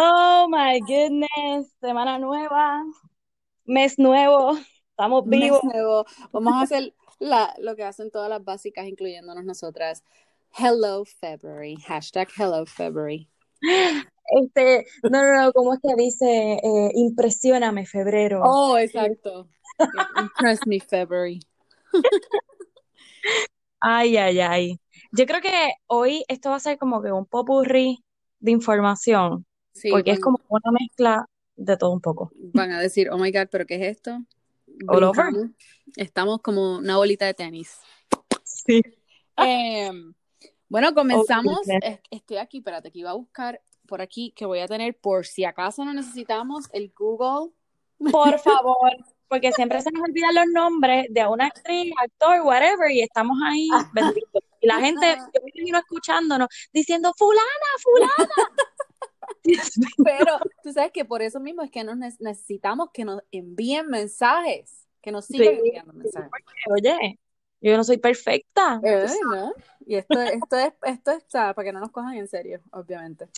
Oh my goodness, semana nueva, mes nuevo, estamos vivos. Mes nuevo. Vamos a hacer la, lo que hacen todas las básicas, incluyéndonos nosotras. Hello February, hashtag Hello February. Este, no, no, no, ¿cómo es que dice? Eh, impresióname febrero. Oh, exacto. Impress me February. Ay, ay, ay. Yo creo que hoy esto va a ser como que un popurrí de información, Sí, porque es como una mezcla de todo un poco. van a decir, oh my God, ¿pero qué es esto? All over. Estamos como una bolita de tenis. Sí. Em, bueno, comenzamos. Estoy aquí, espérate, que iba a buscar por aquí que voy a tener por si acaso no necesitamos el Google. Por favor, porque siempre se nos olvidan los nombres de una actriz, actor, whatever, y estamos ahí benditos. Y la gente, yo me imagino escuchándonos, diciendo, fulana, fulana. Pero tú sabes que por eso mismo es que nos ne- necesitamos que nos envíen mensajes, que nos sigan Sí, enviando mensajes. Oye, yo no soy perfecta. Eh, ¿no? Y esto, esto es, esto es, para que no nos cojan en serio, obviamente.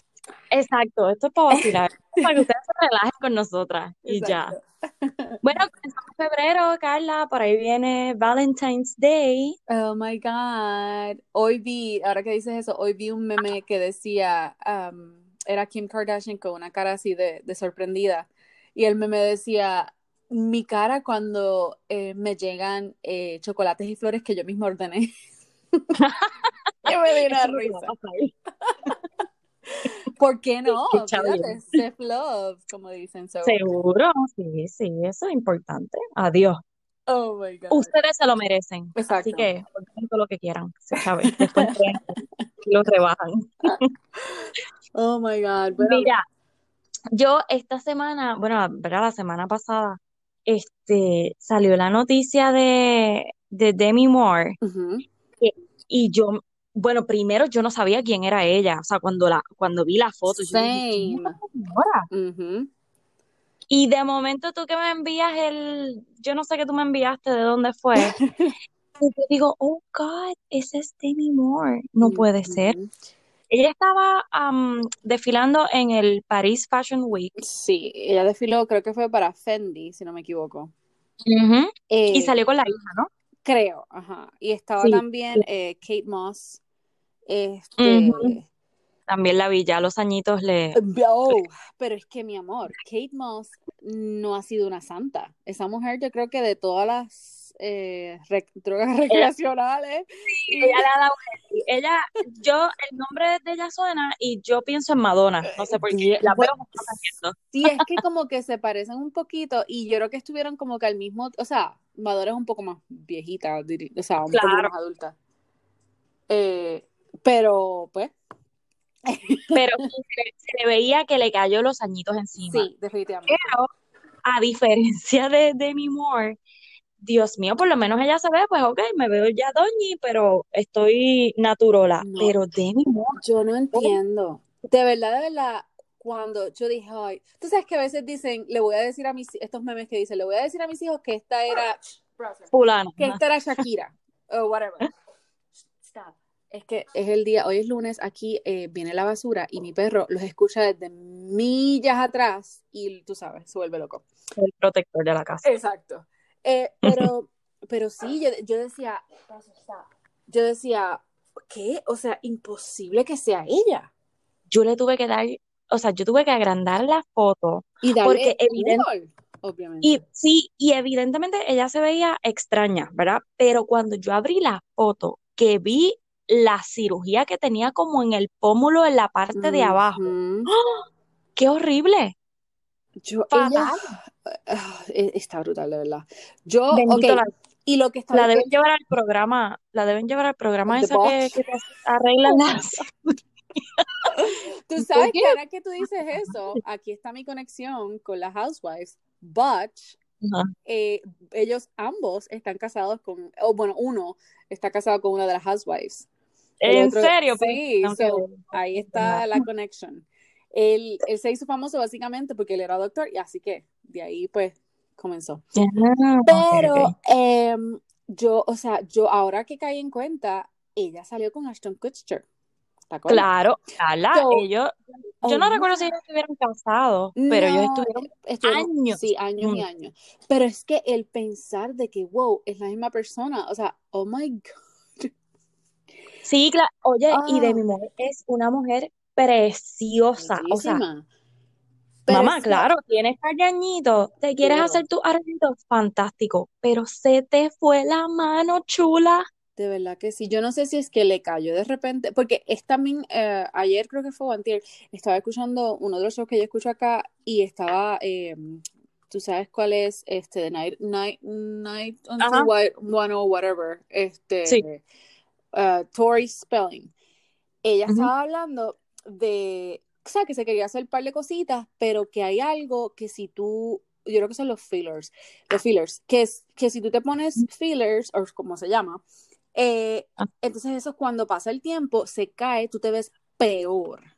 Exacto, esto es para vacilar, para que ustedes se relajen con nosotras y ya. Bueno, comenzamos febrero, Carla, por ahí viene Valentine's Day. Oh my God. Hoy vi, ahora que dices eso, hoy vi un meme que decía, um, era Kim Kardashian con una cara así de, de sorprendida. Y el meme decía, mi cara cuando eh, me llegan eh, chocolates y flores que yo misma ordené. Yo me di una Eso risa. ¿Por qué no? Fíjate, self-love, como dicen. So, Seguro, sí, sí, eso es importante. Adiós. Oh my God. Ustedes se lo merecen. Así Exacto. que ordenen todo lo que quieran, se sabe. Después que lo rebajan. Oh my God. Bueno, Mira, yo esta semana, bueno, ¿verdad? La semana pasada, este, salió la noticia de, de Demi Moore. que- y yo, bueno, primero yo no sabía quién era ella. O sea, cuando la, cuando vi la foto, yo dije, ¿quién Same. esta señora? Ujú. Y de momento tú que me envías el, yo no sé qué tú me enviaste, de dónde fue. Y yo digo, oh God, esa es Demi Moore. No puede ser. Ella estaba am, desfilando en el Paris Fashion Week. Sí, ella desfiló, creo que fue para Fendi, si no me equivoco. Y Eh, salió con la hija, ¿no? creo, ajá. Y estaba Sí, también eh, Kate Moss. Este, Ujú. También la vi, ya los añitos le... oh, pero es que mi amor, Kate Moss no ha sido una santa. Esa mujer, yo creo que de todas las eh, rec- drogas recreacionales y ella le ha dado. Ella, yo, el nombre de ella suena y yo pienso en Madonna. No sé por qué. Bien, La veo bueno, haciendo. sí, es que como que se parecen un poquito y yo creo que estuvieron como que al mismo, o sea, Madonna es un poco más viejita, o sea, un poco más adulta. Eh, pero pues pero se, le veía que le cayó los añitos encima. sí, definitivamente. Pero, a diferencia de Demi Moore, Dios mío, por lo menos ella se ve, pues ok, me veo ya doñi, pero estoy naturola. No, Pero Demi Moore, yo no entiendo. De verdad, de verdad, cuando yo dije, ay, tú sabes que a veces dicen, le voy a decir a mis, estos memes que dicen, le voy a decir a mis hijos que esta era, fulana. que esta era Shakira, o whatever. Es que es el día, hoy es lunes, aquí eh, viene la basura y mi perro los escucha desde millas atrás y tú sabes, se vuelve loco. El protector de la casa. Exacto. Eh, pero, pero sí, yo, yo decía, yo decía, ¿qué? O sea, imposible que sea ella. Yo le tuve que dar, o sea, yo tuve que agrandar la foto Y porque darle evidente, Google, y obviamente. sí, y evidentemente ella se veía extraña, ¿verdad? Pero cuando yo abrí la foto, que vi la cirugía que tenía como en el pómulo en la parte de abajo. ¡Qué horrible! Yo, ella Fatal. ah, e- está brutal, de verdad. Yo, la, y lo que está la deben llevar al programa, la deben llevar al programa ese que, Botch. que te arreglan las. Tú ¿Por sabes que ahora que tú dices eso, aquí está mi conexión con las Housewives, but eh, ellos ambos están casados con, o bueno, uno está casado con una de las Housewives. En otro, serio, sí, so, ahí está la conexión. Él, él se hizo famoso básicamente porque él era doctor y así que de ahí pues comenzó. Ah, ok, Pero ok. em, yo, o sea, yo ahora que caí en cuenta, ella salió con Ashton Kutcher. Claro, Carla, ellos, yo no oh, recuerdo si ellos estuvieron casados, pero ellos estuvieron, años. Sí, años y años. Pero es que el pensar de que, wow, es la misma persona, o sea, oh my God. Sí, claro, oye, y de mi ah. mujer es una mujer preciosa, o sea, mamá, claro, tienes callañito, te quieres hacer tu arreglo, fantástico, pero se te fue la mano, chula. De verdad que sí. Yo no sé si es que le cayó de repente, porque es también, eh, ayer creo que fue antier, estaba escuchando uno de los shows que yo escucho acá y estaba, eh, tú sabes cuál es, este, The Night, Night, Night on the One or whatever, este, sí. Uh, Tori Spelling. Ella estaba hablando de, o sea, que se quería hacer un par de cositas, pero que hay algo que si tú yo creo que son los fillers, los fillers, que es que si tú te pones fillers, o como se llama, eh, ah. entonces eso cuando pasa el tiempo se cae, tú te ves peor.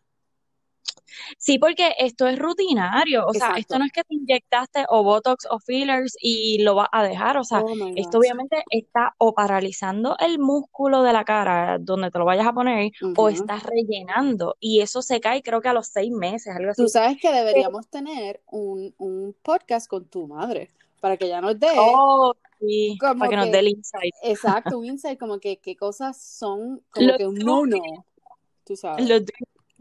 Sí, porque esto es rutinario, o sea, esto no es que te inyectaste o Botox o fillers y lo vas a dejar, o sea, oh esto obviamente está o paralizando el músculo de la cara donde te lo vayas a poner o estás rellenando y eso se cae creo que a los seis meses, algo así. Tú sabes que deberíamos tener un, un podcast con tu madre para que ya nos dé oh, Sí, para que, nos dé el insight. Exacto, un insight como que qué cosas son como que un no no, tú sabes. Los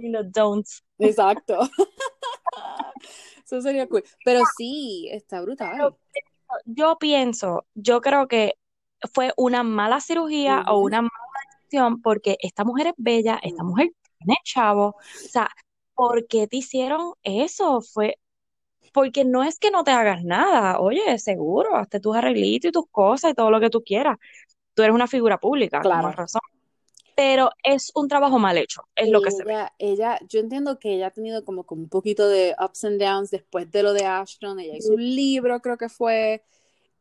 y los don'ts. Exacto. Eso sería cool. Pero sí, está brutal. Yo pienso, yo creo que fue una mala cirugía o una mala decisión porque esta mujer es bella, esta mujer tiene chavo. O sea, ¿por qué te hicieron eso? Fue, porque no es que no te hagas nada, oye, seguro, hazte tus arreglitos y tus cosas y todo lo que tú quieras. Tú eres una figura pública, claro. razón. Pero es un trabajo mal hecho, es lo que se ve. Ella, yo entiendo que ella ha tenido como, como un poquito de ups and downs después de lo de Ashton. Ella hizo un libro, creo que fue,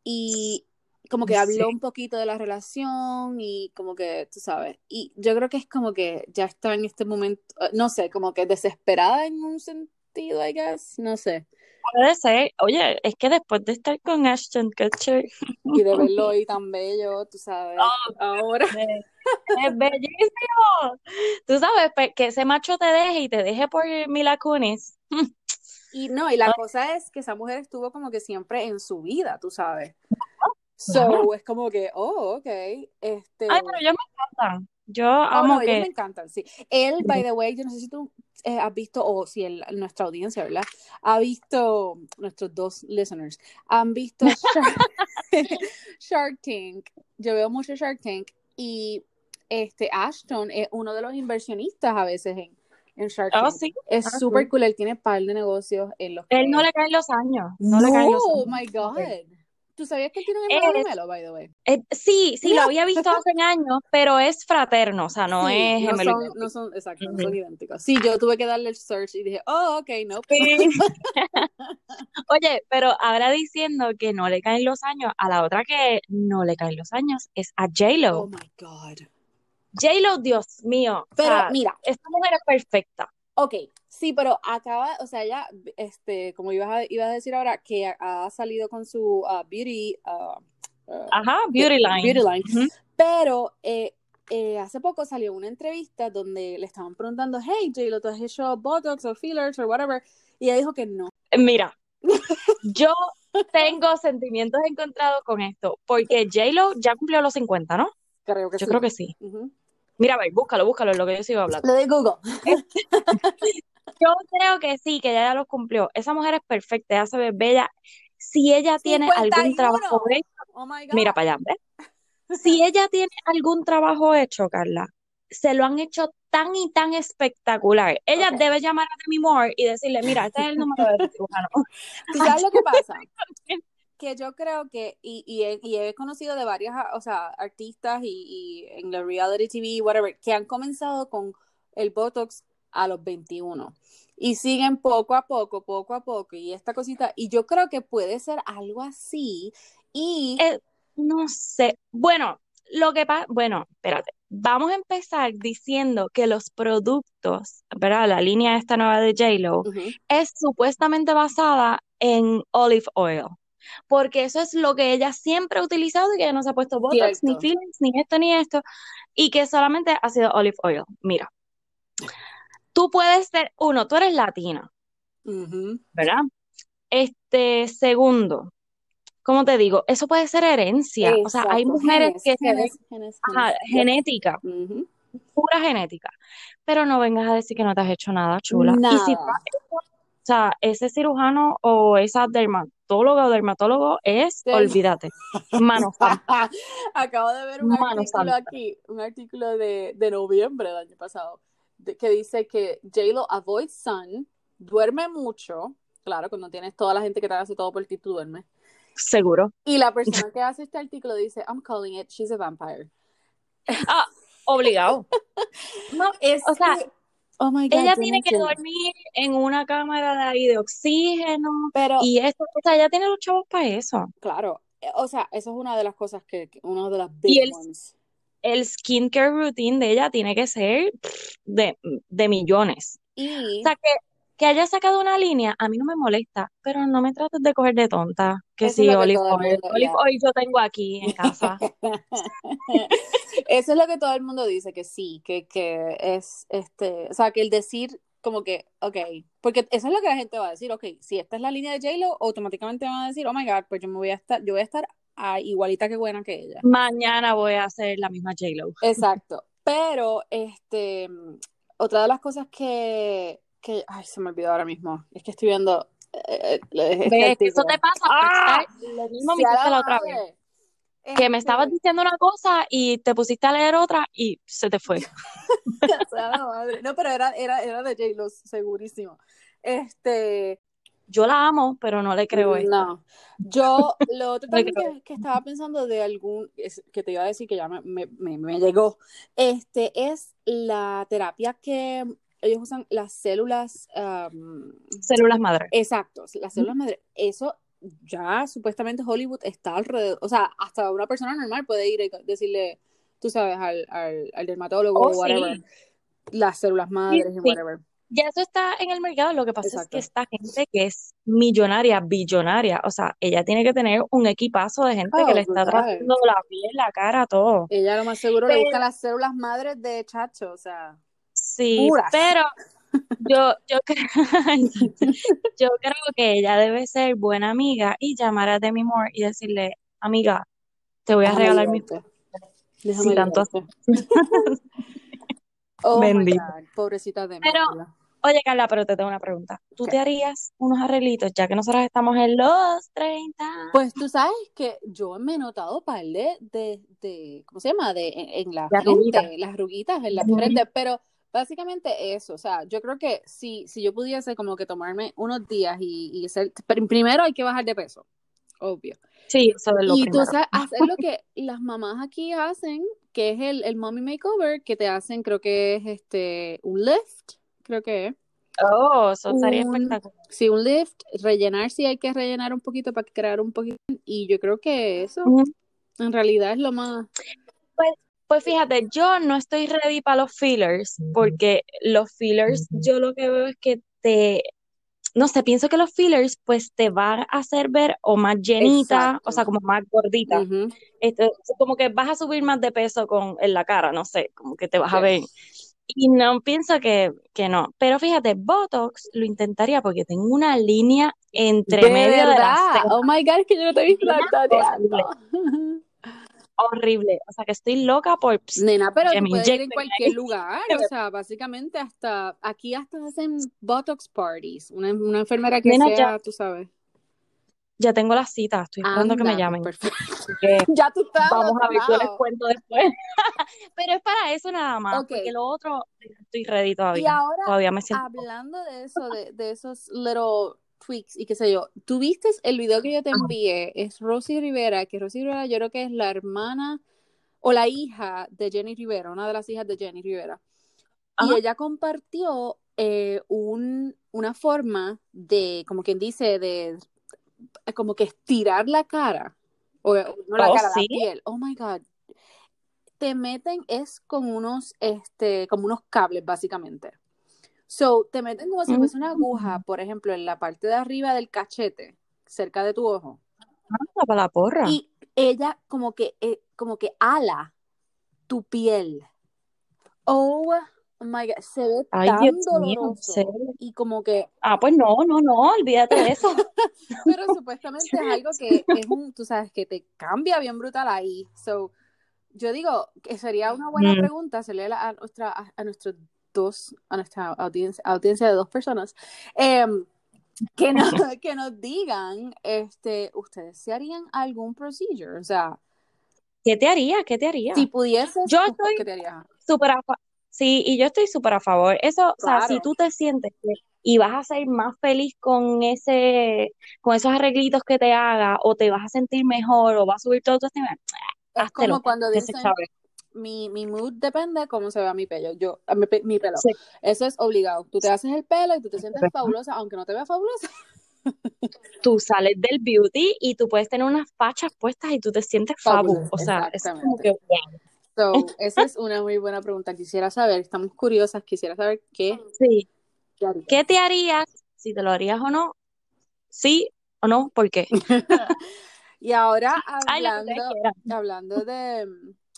y como que habló un poquito de la relación y como que, tú sabes, y yo creo que es como que ya está en este momento, no sé, como que desesperada en un sentido, I guess, no sé. Puede ser, oye, es que después de estar con Ashton Kutcher y de verlo hoy tan bello, tú sabes, oh, ahora es, bellísimo. Tú sabes que ese macho te deje y te deje por Mila Kunis. Y no, y la cosa es que esa mujer estuvo como que siempre en su vida, tú sabes. So, es como que, oh, ok. Este... Ay, pero ellos me encantan. Yo oh, amo que... Ellos me encantan, sí. Él, by the way, yo no sé si tú eh, has visto, o si nuestra audiencia, ¿verdad? Ha visto, nuestros dos listeners, han visto Shark, Tank. Yo veo mucho Shark Tank y este Ashton es uno de los inversionistas a veces en, en Shark oh, Tank. sí. Es ah, súper cool, él tiene par de negocios en los Él no le caen los años. No, le caen los años. Oh my God. ¿Tú sabías que él tiene un hermano gemelo, by the way? Eh, sí, sí, lo había visto hace años, pero es fraterno, o sea, no es gemelo. No son, no son exacto, no son idénticos. Sí, yo tuve que darle el search y dije, oh, ok, no. Oye, pero ahora diciendo que no le caen los años, a la otra que no le caen los años es a J-Lo. Oh my God. J-Lo, Dios mío. Pero mira, esta mujer es perfecta. Ok, sí, pero acaba, o sea, ya, este, como ibas a, ibas a decir ahora, que ha, salido con su uh, beauty, uh, uh, Ajá, beauty line. Beauty line. Pero eh, eh, hace poco salió una entrevista donde le estaban preguntando, hey, J-Lo, ¿tú has hecho Botox o fillers o whatever? Y ella dijo que no. Mira, yo tengo sentimientos encontrados con esto, porque J-Lo ya cumplió los 50, ¿no? Creo que yo creo que sí. Mira, ve, búscalo, búscalo, es lo que yo sigo hablando. Lo de Google. yo creo que sí, que ella ya lo cumplió. Esa mujer es perfecta, ella se ve bella. Si ella tiene algún trabajo hecho, oh mira para allá, ¿ves? Si ella tiene algún trabajo hecho, Carla, se lo han hecho tan y tan espectacular. Ella debe llamar a Demi Moore y decirle, mira, este es el número de cirujano. sabes lo que pasa? que yo creo que, y, y, he, y he conocido de varias, o sea, artistas y, y, en la reality TV, whatever, que han comenzado con el Botox a los 21 y siguen poco a poco, poco a poco, y esta cosita, y yo creo que puede ser algo así, y... Eh, no sé, bueno, lo que pasa, bueno, espérate, vamos a empezar diciendo que los productos, ¿verdad? La línea esta nueva de JLo es supuestamente basada en olive oil porque eso es lo que ella siempre ha utilizado y que ella no se ha puesto Botox, ni fillings, ni esto, ni esto, y que solamente ha sido olive oil. Mira, tú puedes ser, uno, tú eres latina. ¿verdad? Este, segundo, ¿cómo te digo? Eso puede ser herencia. O sea, hay mujeres genes, que se ven, genes, ajá. Yep. genética, pura genética. Pero no vengas a decir que no te has hecho nada, chula. Y si o sea, ese cirujano o esa dermatóloga o dermatólogo es, olvídate, mano Acabo de ver un mano artículo santa. aquí, un artículo de, de noviembre del año pasado, que dice que J-Lo avoids sun, duerme mucho, claro, cuando tienes toda la gente que te hace todo por ti, tú duermes. Seguro. Y la persona que hace este artículo dice, I'm calling it, she's a vampire. Ah, obligado. No, Es o sea, que, oh my God, ella tiene que dormir en una cámara de ahí de oxígeno Pero, y eso, o sea, ella tiene los chavos para eso. claro, eh, o sea, eso es una de las cosas que, una de las Y big el, ones. El skincare routine de ella tiene que ser de, de millones. O sea, que, que haya sacado una línea, a mí no me molesta, pero no me trates de coger de tonta. Que eso lo que olive oil, olive oil yo tengo aquí en casa. Eso es lo que todo el mundo dice, que sí, que, que es, este, o sea, que el decir como que, ok, porque eso es lo que la gente va a decir, ok, si esta es la línea de J-Lo, automáticamente van a decir, oh my God, pues yo me voy a estar, yo voy a estar igualita que buena que ella. Mañana voy a hacer la misma J-Lo. Exacto, pero, este, otra de las cosas que, que, ay, se me olvidó ahora mismo, es que estoy viendo eh, eh, este. Que Eso te pasa por ¡Ah! lo mismo me ¡Sea hiciste la otra vez. Que me estabas Este, diciendo una cosa y te pusiste a leer otra y se te fue. sea la madre. No, pero era, era, era de J-Lo, segurísimo. Este, Yo la amo, pero no le creo esto. no. Yo, lo otro también que, que estaba pensando de algún, es- que te iba a decir que ya me, me, me, me llegó, este, es la terapia que ellos usan las células, Células madre. exacto, las células madre. Eso ya supuestamente Hollywood está alrededor, o sea, hasta una persona normal puede ir y decirle, tú sabes, al, al, al dermatólogo Oh, o whatever, sí. las células Sí, madres y whatever. Ya eso está en el mercado. Lo que pasa es que esta gente que es millonaria, billonaria, o sea, ella tiene que tener un equipazo de gente que Oh, le está tratando la piel, la cara, todo. Ella lo más seguro le busca las células madres de Chacho, o sea, sí, puras. pero yo, yo creo, yo creo que ella debe ser buena amiga y llamar a Demi Moore y decirle, amiga, te voy a Déjame regalar mi Déjame tanto ayudarte. Oh my bendito. Pobrecita de mí, Pero. Oye, Carla, pero te tengo una pregunta. ¿Tú ¿Qué? te harías unos arreglitos ya que nosotros estamos en los 30? Pues tú sabes que yo me he notado par de, de, de- ¿cómo se llama? De, en, en la arruguitas. frente, las arruguitas en la frente, pero básicamente eso, o sea, yo creo que si, si yo pudiese como que tomarme unos días y, y ser, pr- primero hay que bajar de peso, obvio. Sí, eso es lo Y tú primero. sabes, hacer lo que las mamás aquí hacen, que es el, el mommy makeover, que te hacen, creo que es este, un lift, creo que es. Oh, eso estaría Un, espectacular. sí, un lift, rellenar si hay que rellenar un poquito para crear un poquito. Y yo creo que eso en realidad es lo más. Pues, pues fíjate, yo no estoy ready para los fillers, porque los fillers yo lo que veo es que te, no sé, pienso que los fillers pues te van a hacer ver o más llenita, o sea, como más gordita. Este, como que vas a subir más de peso con, en la cara, no sé, como que te vas a ver. Y no pienso que, que no. Pero fíjate, Botox lo intentaría porque tengo una línea entre De medio de las verdad. Oh my God, es que yo no te he visto horrible, horrible. O sea que estoy loca por Nena, pero que tú me puedes ir en cualquier ahí. lugar, o sea, básicamente hasta aquí hasta hacen Botox parties, una, una enfermera que Nena, ya, sea, tú sabes. ya tengo la cita, estoy esperando que me pues llamen. perfecto. Que Ya tú estás vamos a ver, yo les lado. cuento después. Pero es para eso nada más, Ok, porque lo otro estoy ready y todavía. ahora Todavía me siento. hablando de eso, de, de esos little tweaks y qué sé yo, ¿tú viste el video que yo te envié? Es Rosy Rivera, que Rosy Rivera yo creo que es la hermana o la hija de Jenny Rivera, una de las hijas de Jenny Rivera. Y ella compartió eh, un, una forma de, como quien dice, de como que estirar la cara, o no la Oh, cara, la sí. piel. Oh my God. Te meten es con unos, este, como unos cables, básicamente. So, te meten como si fuese una aguja, Mm. por ejemplo, en la parte de arriba del cachete, cerca de tu ojo. Anda para la porra. Y ella como que, eh, como que ala tu piel. Oh Oh my God, se ve Ay, tan Dios doloroso. Y como que, Ah, pues no, no, no, olvídate de eso. pero supuestamente es algo que es un, tú sabes, que te cambia bien brutal ahí. So, yo digo que sería una buena Mm. pregunta hacerle a, a nuestra, a, a nuestros dos, a nuestra audiencia, audiencia de dos personas, em, que, nos, que nos digan, este, ¿ustedes se harían algún procedure? O sea, ¿Qué te haría? ¿Qué te haría? si pudieses, Yo ¿tú estoy- ¿qué te harías? Súper a Sí, y yo estoy súper a favor. Eso, o sea, si tú te sientes y vas a ser más feliz con ese, con esos arreglitos que te haga, o te vas a sentir mejor, o va a subir todo tu estima, Es como cuando dicen, mi, mi mood depende cómo se vea mi pelo. Yo, mi, pe- mi pelo. Sí. Eso es obligado. Tú te haces el pelo y tú te sientes fabulosa, aunque no te veas fabulosa. Tú sales del beauty y tú puedes tener unas fachas puestas y tú te sientes fabu. Fabulous, O sea, es como que wow. So, esa es una muy buena pregunta. Quisiera saber, estamos curiosas, quisiera saber qué, Sí. qué harías. ¿Qué te harías? Si te lo harías o no. Sí o no, ¿por qué? Y ahora hablando, hablando de,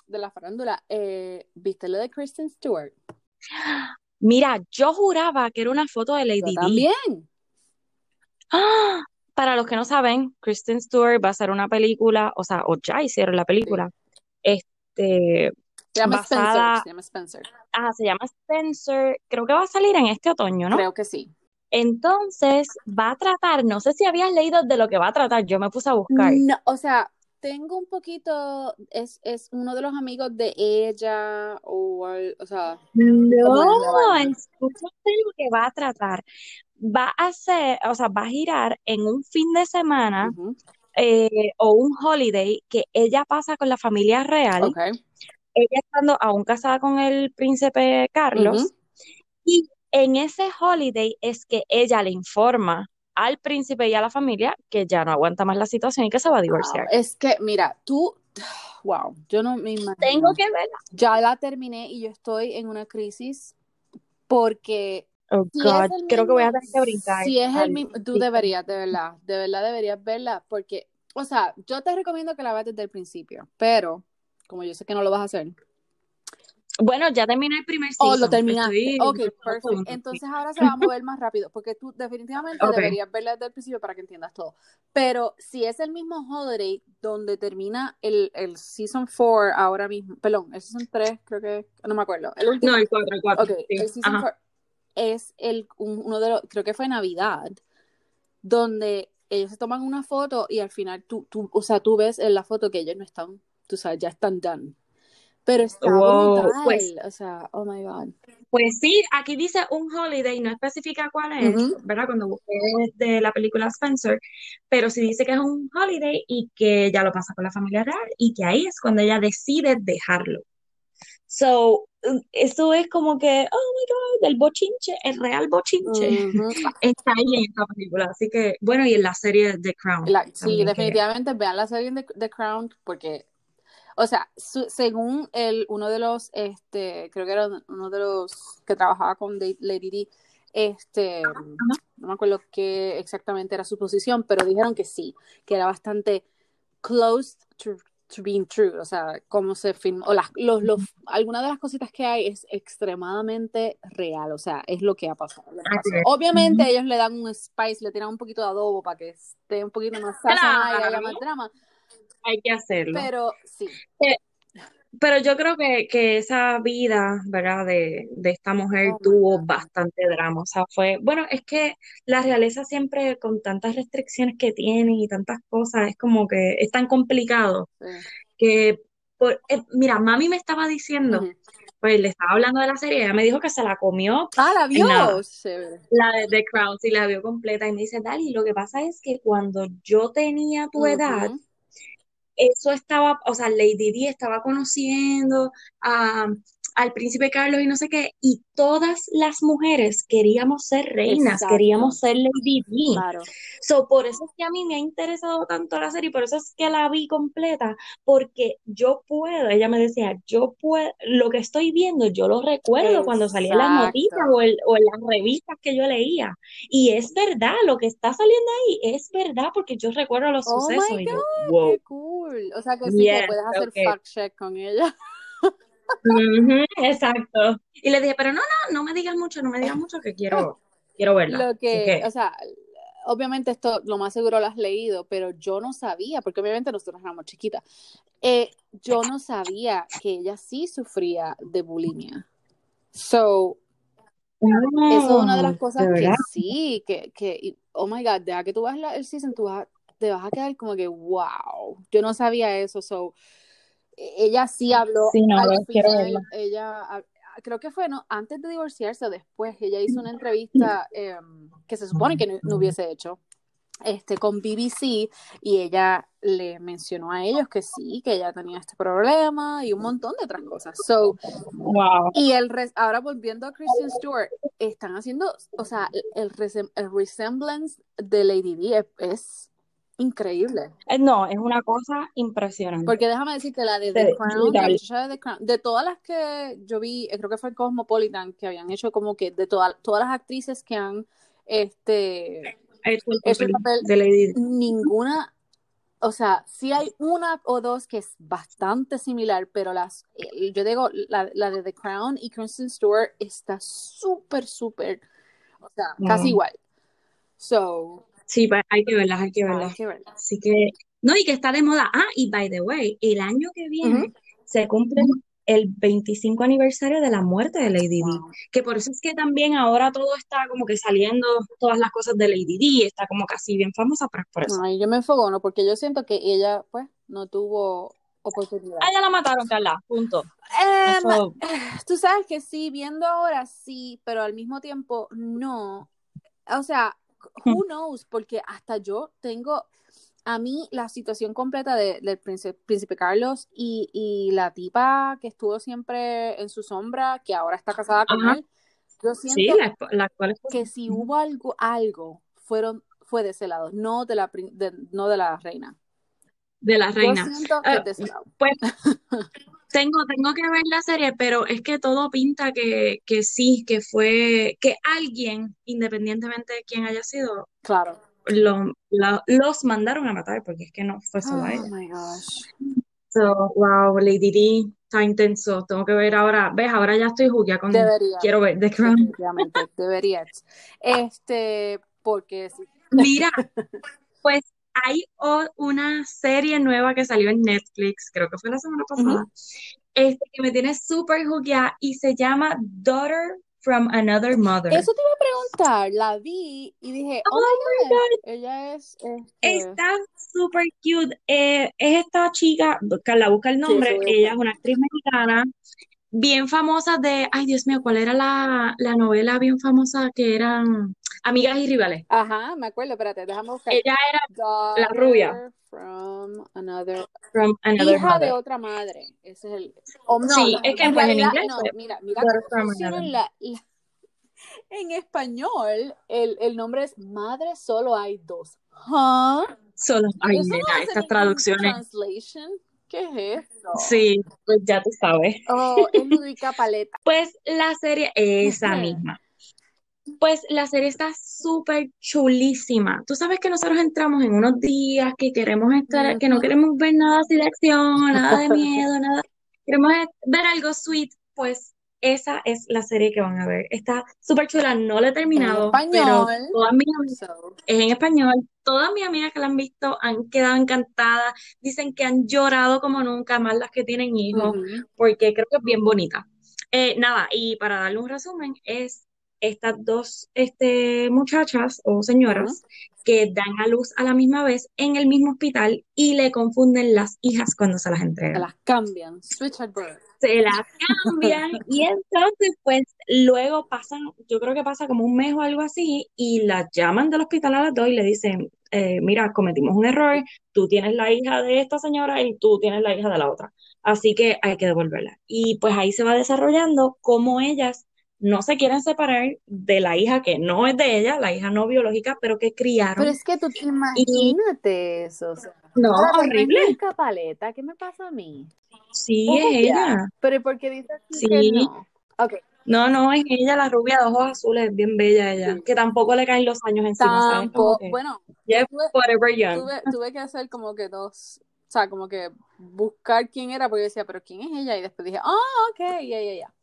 de la farándula, eh, ¿viste lo de Kristen Stewart? Mira, yo juraba que era una foto de Yo Lady Di. también. ¡Ah! Para los que no saben, Kristen Stewart va a hacer una película, o sea, o ya hicieron la película. Este, Se llama Basada- Spencer. Se llama Spencer. ah, se llama Spencer, creo que va a salir en este otoño, ¿no? Creo que sí. Entonces, va a tratar, no sé si habías leído de lo que va a tratar, yo me puse a buscar. No, o sea, tengo un poquito, es, es uno de los amigos de ella, o, o sea, No, ¿Cómo es la escúchate lo que va a tratar. Va a ser, o sea, va a girar en un fin de semana eh, o un holiday que ella pasa con la familia real, ok, ella estando aún casada con el príncipe Carlos, ujú. y en ese holiday es que ella le informa al príncipe y a la familia que ya no aguanta más la situación y que se va a divorciar. Wow, es que, mira, tú, wow, yo no me imagino. Tengo que verla. Ya la terminé y yo estoy en una crisis porque Oh si God, creo que voy a tener que brincar. Si es el mismo, tú deberías, de verdad, de verdad deberías verla porque, o sea, yo te recomiendo que la veas desde el principio, pero como yo sé que no lo vas a hacer, Bueno, ya terminé el primer Oh, season. lo terminaste. Ok, perfecto. Entonces ahora se va a mover más rápido, porque tú definitivamente deberías verla desde el principio para que entiendas todo. Pero si es el mismo Holiday donde termina el, el Season 4 ahora mismo, perdón, el Season 3 creo que, no me acuerdo. El último, No, el 4, el 4. ok, el Season 4 es el, un- uno de los, creo que fue Navidad, donde ellos se toman una foto y al final tú, tú, o sea, tú ves en la foto que ellos no están, tú sabes, ya están done. Pero está Wow, brutal, pues- o sea, oh my God. Pues sí, aquí dice un holiday, no especifica cuál es, Ujú. ¿verdad? Cuando busqué de la película Spencer, pero sí dice que es un holiday y que ella lo pasa con la familia real y que ahí es cuando ella decide dejarlo. So, eso es como que, oh my God, el bochinche, el real bochinche, está ahí en esta película. Así que, bueno, y en la serie The Crown. La- sí, que- definitivamente vean la serie de The Crown porque, o sea, su- según el, uno de los, este, creo que era uno de los que trabajaba con Lady Di, este, no me acuerdo qué exactamente era su posición, pero dijeron que sí, que era bastante close to being true, o sea, cómo se filmó, o las, los, los, algunas de las cositas que hay es extremadamente real, o sea, es lo que ha pasado. Obviamente ellos le dan un spice, le tiran un poquito de adobo para que esté un poquito más sazonada y haya Claro. más drama, Hay que hacerlo. pero sí, Pero yo creo que, que esa vida, ¿verdad? De, de esta mujer Oh tuvo God. bastante drama. O sea, fue, bueno, es que la realeza siempre con tantas restricciones que tiene y tantas cosas, es como que es tan complicado sí. que, por- eh, mira, mami me estaba diciendo, pues le estaba hablando de la serie, ella me dijo que se la comió Ah, la vio, la de The Crown, sí la vio completa y me dice, Dali, lo que pasa es que cuando yo tenía tu edad. Eso estaba, o sea, Lady Di estaba conociendo a, al príncipe Carlos y no sé qué, y todas las mujeres queríamos ser reinas, Exacto. queríamos ser Lady Di. Claro. So, por eso es que a mí me ha interesado tanto la serie, por eso es que la vi completa, porque yo puedo, ella me decía, yo puedo, lo que estoy viendo, yo lo recuerdo cuando salía en las noticias Exacto. o, el- o en las revistas que yo leía. Y es verdad, lo que está saliendo ahí es verdad, porque yo recuerdo los Oh my sucesos y yo, God, wow. qué cool. O sea que sí, que Yes, puedes hacer okay. fact check con ella. Exacto. Y le dije, pero no, no, no me digas mucho, no me digas mucho que quiero, quiero verla. Lo que, que, o sea, obviamente esto lo más seguro lo has leído, pero yo no sabía, porque obviamente nosotros éramos chiquitas, eh, yo no sabía que ella sí sufría de bulimia. So, eso es una de las oh, cosas ¿de que sí, que, que, oh my God, deja que tú veas la- el season, tú vas, te vas a quedar como que, wow, yo no sabía eso, so, ella sí habló Sí, no, al final, ella, a- creo que fue, no, antes de divorciarse o después, ella hizo una entrevista em, que se supone que no, no hubiese hecho, este, con BBC y ella le mencionó a ellos que sí, que ella tenía este problema y un montón de otras cosas. So, Wow. y el res- ahora volviendo a Kristen Stewart, están haciendo, o sea, el, resem- el resemblance de Lady es, es increíble. Eh, No, es una cosa impresionante. Porque déjame decirte, la de Sí, The Crown, la de The Crown, de todas las que yo vi, eh, creo que fue Cosmopolitan, que habían hecho como que de todas todas las actrices que han este, hecho el papel papel, de Lady ninguna, o sea, sí hay una o dos que es bastante similar, pero las, eh, yo digo, la, la de The Crown y Kristen Stewart está súper, súper, o sea, casi igual. So, Sí, pues hay que verlas, hay que hay verlas. que. Así que, no, y que está de moda. Ah, y by the way, el año que viene se cumple el 25 aniversario de la muerte de Lady Di. Que por eso es que también ahora todo está como que saliendo, todas las cosas de Lady Di, está como casi bien famosa, pero es por eso. Ay, yo me enfoco, ¿no? Porque yo siento que ella, pues, no tuvo oportunidad. Ah, ya la mataron, Carla, punto. Em, Eso, tú sabes que sí, viendo ahora sí, pero al mismo tiempo no. O sea, who knows, porque hasta yo tengo, a mí la situación completa de- del príncipe, príncipe Carlos y, y la tipa que estuvo siempre en su sombra, que ahora está casada con ajá, él, yo sí, siento la, esp- la esposa. que si hubo algo, algo, fueron, fue de ese lado, no de la, de- no de la reina. De la reina. lado. pues tengo, tengo que ver la serie, pero es que todo pinta que, que sí, que fue, que alguien, independientemente de quién haya sido, Claro. lo- la- los mandaron a matar, porque es que no fue solo Oh ella. my gosh. So, wow, Lady Di, está intenso. Tengo que ver ahora, ves, ahora ya estoy jugueada con, Debería, quiero ver The Crown. definitivamente, deberías. Este, porque. Mira, pues hay una serie nueva que salió en Netflix, creo que fue la semana pasada, este, que me tiene súper jugueada y se llama Daughter from Another Mother. Eso te iba a preguntar, la vi y dije, oh, Oh my God, God, ella es, este, está súper cute. Eh, es esta chica, Carla busca el nombre, ella es una actriz mexicana, bien famosa de, ay Dios mío, ¿cuál era la, la novela bien famosa que eran Amigas y Rivales? Ajá, me acuerdo, espérate, déjame buscar. Ella era la rubia Daughter from another, from Another hija de otra madre, ese es el, oh, no, Sí, no, es que en inglés, no, mira, mira la, la- en español, el, el nombre es Madre, solo hay dos. ¿Ah? Solo, ay, Eso no nena, hace estas traducciones. translation. ¿Qué es eso? Sí, pues ya tú sabes. Oh, es Ludwika Paleta. Pues la serie, esa misma. Pues la serie está súper chulísima. Tú sabes que nosotros entramos en unos días que queremos estar, que no queremos ver nada así de acción, nada de miedo, nada. Queremos ver algo sweet. Pues esa es la serie que van a ver. Está súper chula. No la he En terminado, pero español. todas mis amigas, es en español. Todas mis amigas que la han visto han quedado encantadas. Dicen que han llorado como nunca, más las que tienen hijos, porque creo que es bien bonita. Eh, nada, y para darle un resumen, es estas dos este, muchachas o señoras que dan a luz a la misma vez en el mismo hospital y le confunden las hijas cuando se las Se entregan. las cambian. Switch. Se las cambian y entonces pues luego pasan, yo creo que pasa como un mes o algo así y las llaman del hospital a las dos y le dicen, eh, mira, cometimos un error, tú tienes la hija de esta señora y tú tienes la hija de la otra, así que hay que devolverla. Y pues ahí se va desarrollando cómo ellas no se quieren separar de la hija que no es de ella, la hija no biológica, pero que Pero criaron es que tú y imagínate eso. O sea, no, espérate, ¿no es horrible. Paleta? ¿Qué me pasa a mí? Sí, ¿Cómo es ya? ella. Pero ¿por qué dice aquí que no? Ok, No, no, es ella, la rubia de ojos azules, bien bella ella, que tampoco le caen los años encima, Tampoco. Bueno, yeah, tuve, forever young. tuve, tuve que hacer como que dos sea, como que buscar quién era, porque yo decía, pero ¿quién es ella? Y después dije, ah, ok, ya, ya, ya.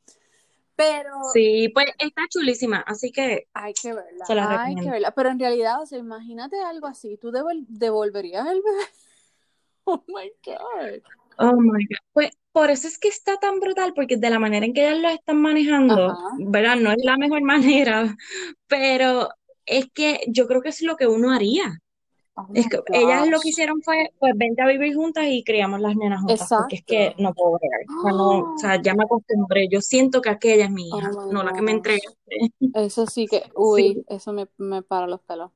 Pero. Sí, pues está chulísima, así que. Hay que verla. Se la hay que verla. Pero en realidad, o sea, imagínate algo así. ¿Tú devol- devolverías el bebé? Oh my God. Oh my God. Pues por eso es que está tan brutal, porque de la manera en que ellas lo están manejando, Ajá. ¿verdad? No es la mejor manera, pero es que yo creo que es lo que uno haría. Oh Es que ellas lo que hicieron fue, pues vente a vivir juntas y criamos las nenas juntas, porque es que Exacto. no puedo bregar. O sea, no, o sea, ya me acostumbré. Yo siento que aquella es mi Oh hija, no la que me entregaste. Eso sí que, Sí. uy, eso me, me para los pelos.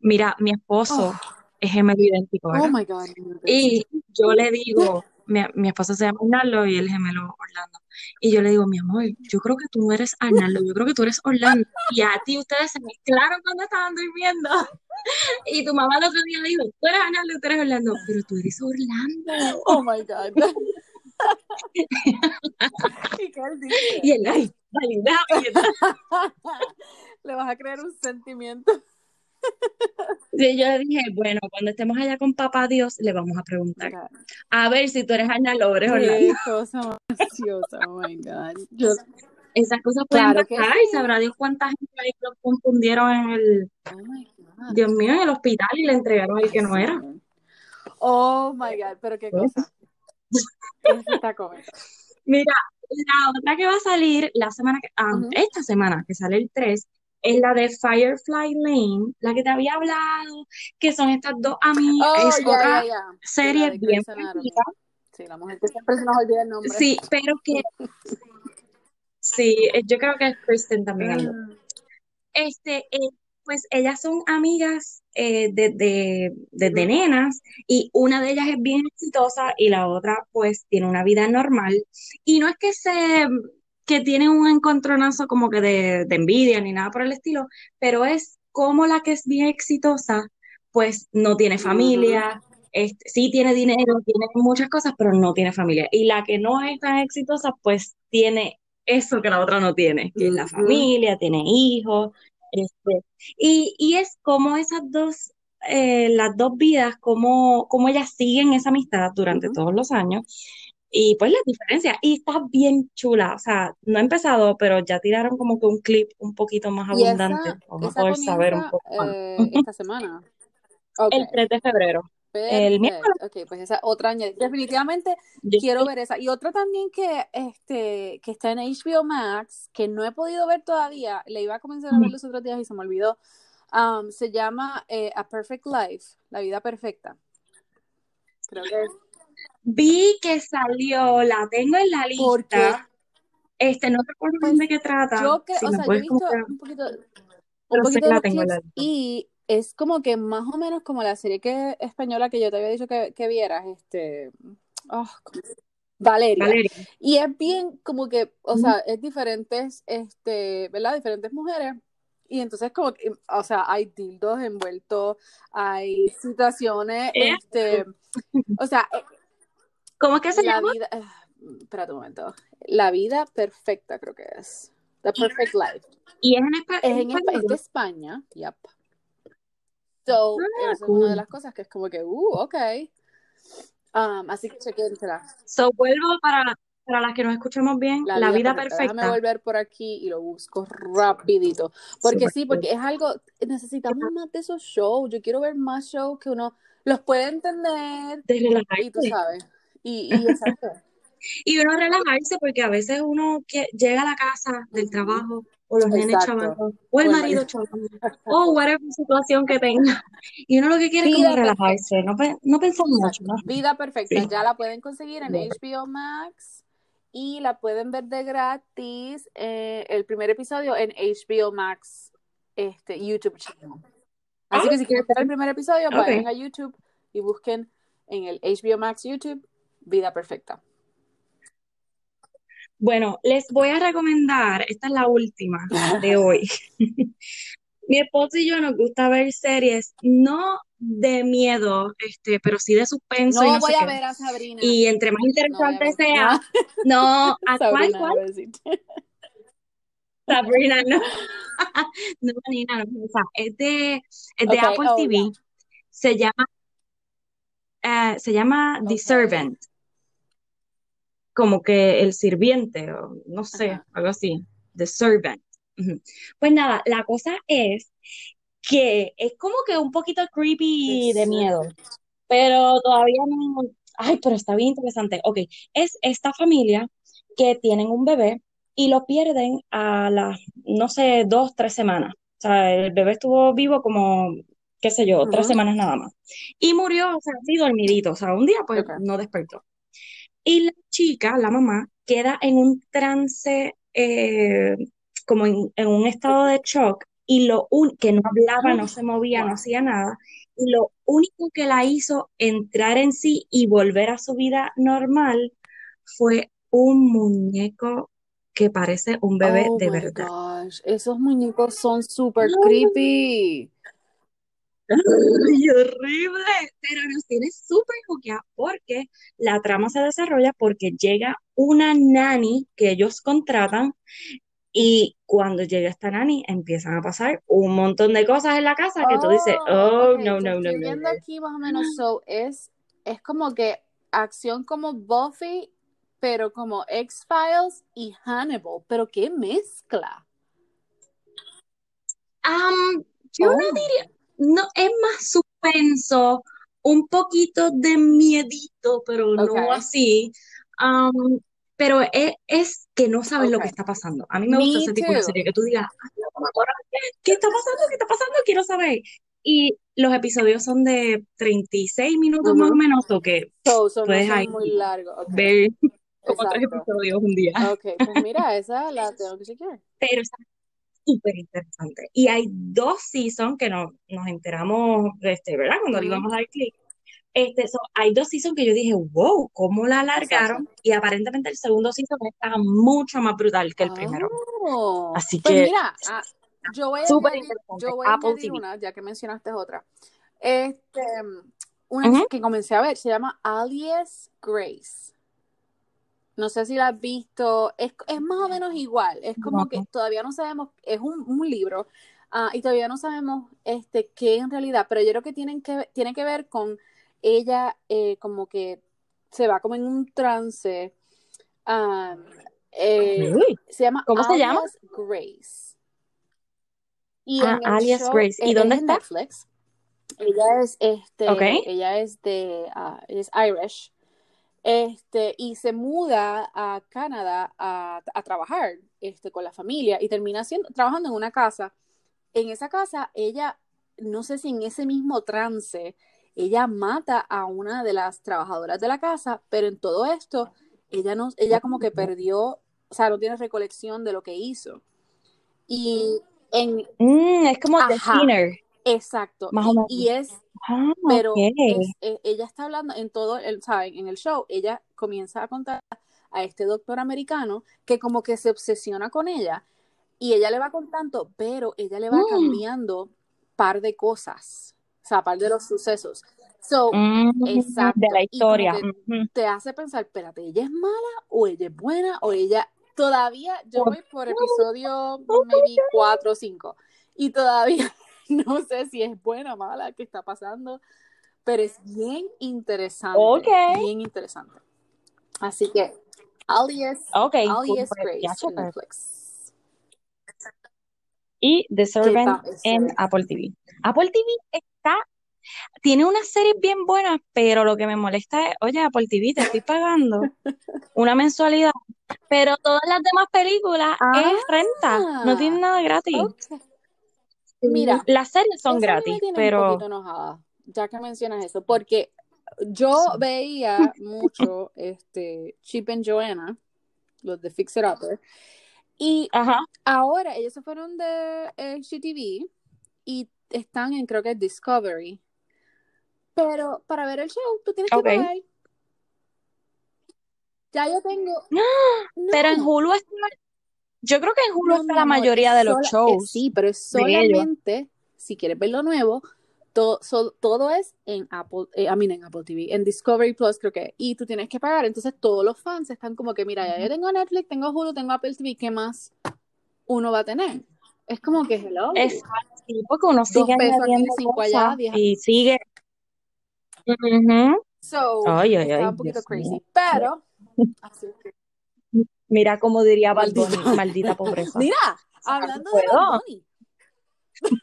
Mira, mi esposo Oh, es gemelo idéntico, oh my God. Y yo le digo, mi, mi esposo se llama Arnaldo y él es gemelo Orlando. Y yo le digo, mi amor, yo creo que tú no eres Arnaldo, yo creo que tú eres Orlando. Y a ti ustedes se mezclaron cuando estaban durmiendo. Y tu mamá el otro día dijo, tú eres Arnaldo, tú eres Orlando, pero tú eres Orlando. Oh my God. ¿Y qué él ay. Le vas a crear un sentimiento. Y yo le dije, bueno, cuando estemos allá con papá Dios, le vamos a preguntar. A ver si tú eres o eres Orlando. qué cosa más. Oh my God. Yo, Esas cosas pueden claro pasar y sí. sabrá Dios cuánta gente ahí lo confundieron en el, Oh. Dios mío, en el hospital y le entregaron al que no era. Oh my God, pero qué Pues, cosa. Mira, la otra que va a salir la semana que, esta semana, que sale el 3, es la de Firefly Lane, la que te había hablado, que son estas dos amigas, Oh, es ya, otra serie de bien bonita, Sí, la mujer que siempre se nos olvida el nombre. sí, pero que, sí, eh, yo creo que es Kristen también. Ah, Este, eh, pues ellas son amigas eh, desde, desde ujú. nenas y una de ellas es bien exitosa y la otra pues tiene una vida normal y no es que se que tienen un encontronazo como que de, de envidia ni nada por el estilo, pero es como la que es bien exitosa pues no tiene familia, este, sí tiene dinero, tiene muchas cosas, pero no tiene familia. Y la que no es tan exitosa pues tiene eso que la otra no tiene, que es la familia, tiene hijos, este, y, y es como esas dos, eh, las dos vidas, como, como ellas siguen esa amistad durante todos los años. Y pues las diferencias. Y está bien chula. O sea, no ha empezado, pero ya tiraron como que un clip un poquito más Y abundante. esa, Vamos a poder saber un poco más. eh, esta semana. El 3 de febrero. El miércoles. Ok, pues esa otra añadida. Definitivamente yo quiero ver esa. Y otra también que, este, que está en HBO Max, que no he podido ver todavía, le iba a comenzar a ver los otros días y se me olvidó. Um, se llama eh, A Perfect Life, La Vida Perfecta. Creo que es. Vi que salió, la tengo en la lista. Este, no recuerdo pues, de qué trata. yo que, Si o sea, yo he visto un poquito, un poquito de la tengo en la lista. y es como que más o menos como la serie que española que yo te había dicho que, que vieras, este, oh, ¿cómo se- Valeria. Valeria. Y es bien como que, o sea, es diferentes, este, ¿verdad? Diferentes mujeres. Y entonces como que, o sea, hay dildos envueltos, hay situaciones, Eh. este, o sea, ¿Cómo es que se la llama? vida, ah, espérate un momento, la vida perfecta creo que es, The Perfect Life. Y es en, espa- Es, en en Espa- es de España, yep. So, Ah, es una de cool. las cosas que es como que, uh, ok. Um, así que chequéntela. So, vuelvo para, para las que nos escuchamos bien, La La vida vida perfecta. Déjame perfecta. volver por aquí y lo busco rapidito. Porque Súper sí, cool. porque es algo, necesitamos más de esos shows. Yo quiero ver más shows que uno los puede entender De y tú sabes. Y, y exacto. Y uno relajarse porque a veces uno que- llega a la casa del trabajo o los nenes chavando o el marido chavando o whatever situación que tenga. Y uno lo que quiere es como relajarse, no, no pensar mucho. Vida perfecta. Sí. Ya la pueden conseguir en. HBO Max y la pueden ver de gratis eh, el primer episodio en HBO Max este, YouTube channel. Así que si quieren ver el primer episodio, Ok. vayan a YouTube y busquen en el HBO Max YouTube Vida Perfecta. Bueno, les voy a recomendar, esta es la última de hoy. Mi esposo y yo nos gusta ver series, no de miedo, este, pero sí de suspenso y No voy sé a qué. ver a Sabrina. Y entre más interesante sea, no, ¿a Sabrina, cuál? Sabrina, no. No, Nina, no, o sea, es de, es de Apple oh, TV. Se llama eh, se llama The. Servant, como que el sirviente, o no sé, Ajá. algo así, The Servant. Pues nada, la cosa es que es como que un poquito creepy de miedo, pero todavía no. Ay, pero está bien interesante. Ok, es esta familia que tienen un bebé y lo pierden a las, no sé, dos, tres semanas. O sea, el bebé estuvo vivo como, qué sé yo, tres semanas nada más. Y murió, o sea, así dormidito. O sea, un día pues no despertó. Y la chica, la mamá, queda en un trance, eh, como en, en un estado de shock, y lo un- que no hablaba, no se movía, no hacía nada, y lo único que la hizo entrar en sí y volver a su vida normal fue un muñeco que parece un bebé Oh de verdad. gosh, esos muñecos son súper creepy. ¡Ay, horrible! Pero nos tiene súper juqueadas porque la trama se desarrolla porque llega una nani que ellos contratan y cuando llega esta nani empiezan a pasar un montón de cosas en la casa que tú dices, Oh, oh, ok, no, no, no, estoy no, viendo no. aquí más o menos, so es, es como que acción como Buffy, pero como X-Files y Hannibal, pero qué mezcla. Am, yo Oh no my. diría, no, es más suspenso, un poquito de miedito, pero no así. Am, pero es, es que no sabes lo que está pasando. A mí me gusta ese tipo de serie, que tú digas, "Ay, no, no me acuerdo, ¿qué, está pasando? ¿Qué está pasando? Quiero saber. Y los episodios son de 36 minutos más o menos, o que So, so puedes ahí muy largos, ok. ver como tres episodios un día. Ok, pues mira, esa la tengo que chequear. Pero está súper interesante. Y hay dos seasons que nos, nos enteramos, este, ¿verdad? Cuando le íbamos a dar clic. Este, so, hay dos seasons que yo dije, wow, ¿cómo la Exacto. alargaron? Y aparentemente el segundo season está mucho más brutal que el primero. Oh, Así pues que, mira, ah, yo voy a añadir, yo voy a añadir una, ya que mencionaste otra. Este, una Ujú. que comencé a ver, se llama Alias Grace. No sé si la has visto, es, es más o menos igual, es como que todavía no sabemos, es un, un libro, ah, y todavía no sabemos este, qué en realidad, pero yo creo que, tienen que tiene que ver con ella eh, como que se va como en un trance, eh, Uy, se llama ¿Cómo se llama? Alias Grace. Y Ah, alias show, Grace. ¿Y dónde está? Netflix. Ella es, este, ella es de, ah, es Irish. Este, y se muda a Canadá a, a trabajar este, con la familia y termina haciendo, trabajando en una casa. En esa casa, ella, no sé si en ese mismo trance, ella mata a una de las trabajadoras de la casa, pero en todo esto, ella no, ella como que perdió, o sea, no tiene recolección de lo que hizo. Y en, Mm, es como The ajá, Sinner, exacto. más o Y, menos. y es, Ah, pero es, e- ella está hablando en todo el, ¿saben? En el show, ella comienza a contar a este doctor americano que como que se obsesiona con ella y ella le va contando, pero ella le va Mm, cambiando par de cosas, o sea, par de los sucesos. So, mm, de la historia. te hace pensar, espérate, ¿ella es mala o ella es buena o ella todavía, yo voy por episodio maybe 4 o 5 y todavía no sé si es buena o mala, qué está pasando, pero es bien interesante, Ok. bien interesante. Así que, Alias, Ok, cool, Alias pues, Grace en. Netflix. Y The ¿Qué Servant en. Apple TV. Apple TV está, tiene unas series bien buenas, pero lo que me molesta es, oye, Apple TV, te estoy pagando una mensualidad, pero todas las demás películas es renta, no tienen Ah, nada gratis. Mira, Las series son me gratis, tiene un pero poquito enojada, ya que mencionas eso, porque yo veía mucho este Chip and Joanna, los de Fix It Up, y ajá, ahora ellos se fueron de HGTV y están en creo que es Discovery. Pero para ver el show tú tienes que pagar. Ya yo tengo. Pero en Hulu está, yo creo que en Hulu no, está la mayoría es de los sola- eh, shows sí, pero es solamente si quieres ver lo nuevo. Todo, so- todo es en Apple, eh, I mean, en Apple TV, en Discovery Plus creo que, y tú tienes que pagar. Entonces todos los fans están como que, mira, ya yo tengo Netflix, tengo Hulu, tengo Apple TV, ¿qué más uno va a tener? Es como que, hello, Exacto, porque uno dos sigue añadiendo cinco allá, y sigue. Ujú. So, Ay, ay, ay, un poquito Dios crazy, mío. pero así es que- Mira cómo diría Bad Bunny, Maldita. maldita pobreza. Mira, hablando de Bad. Bunny,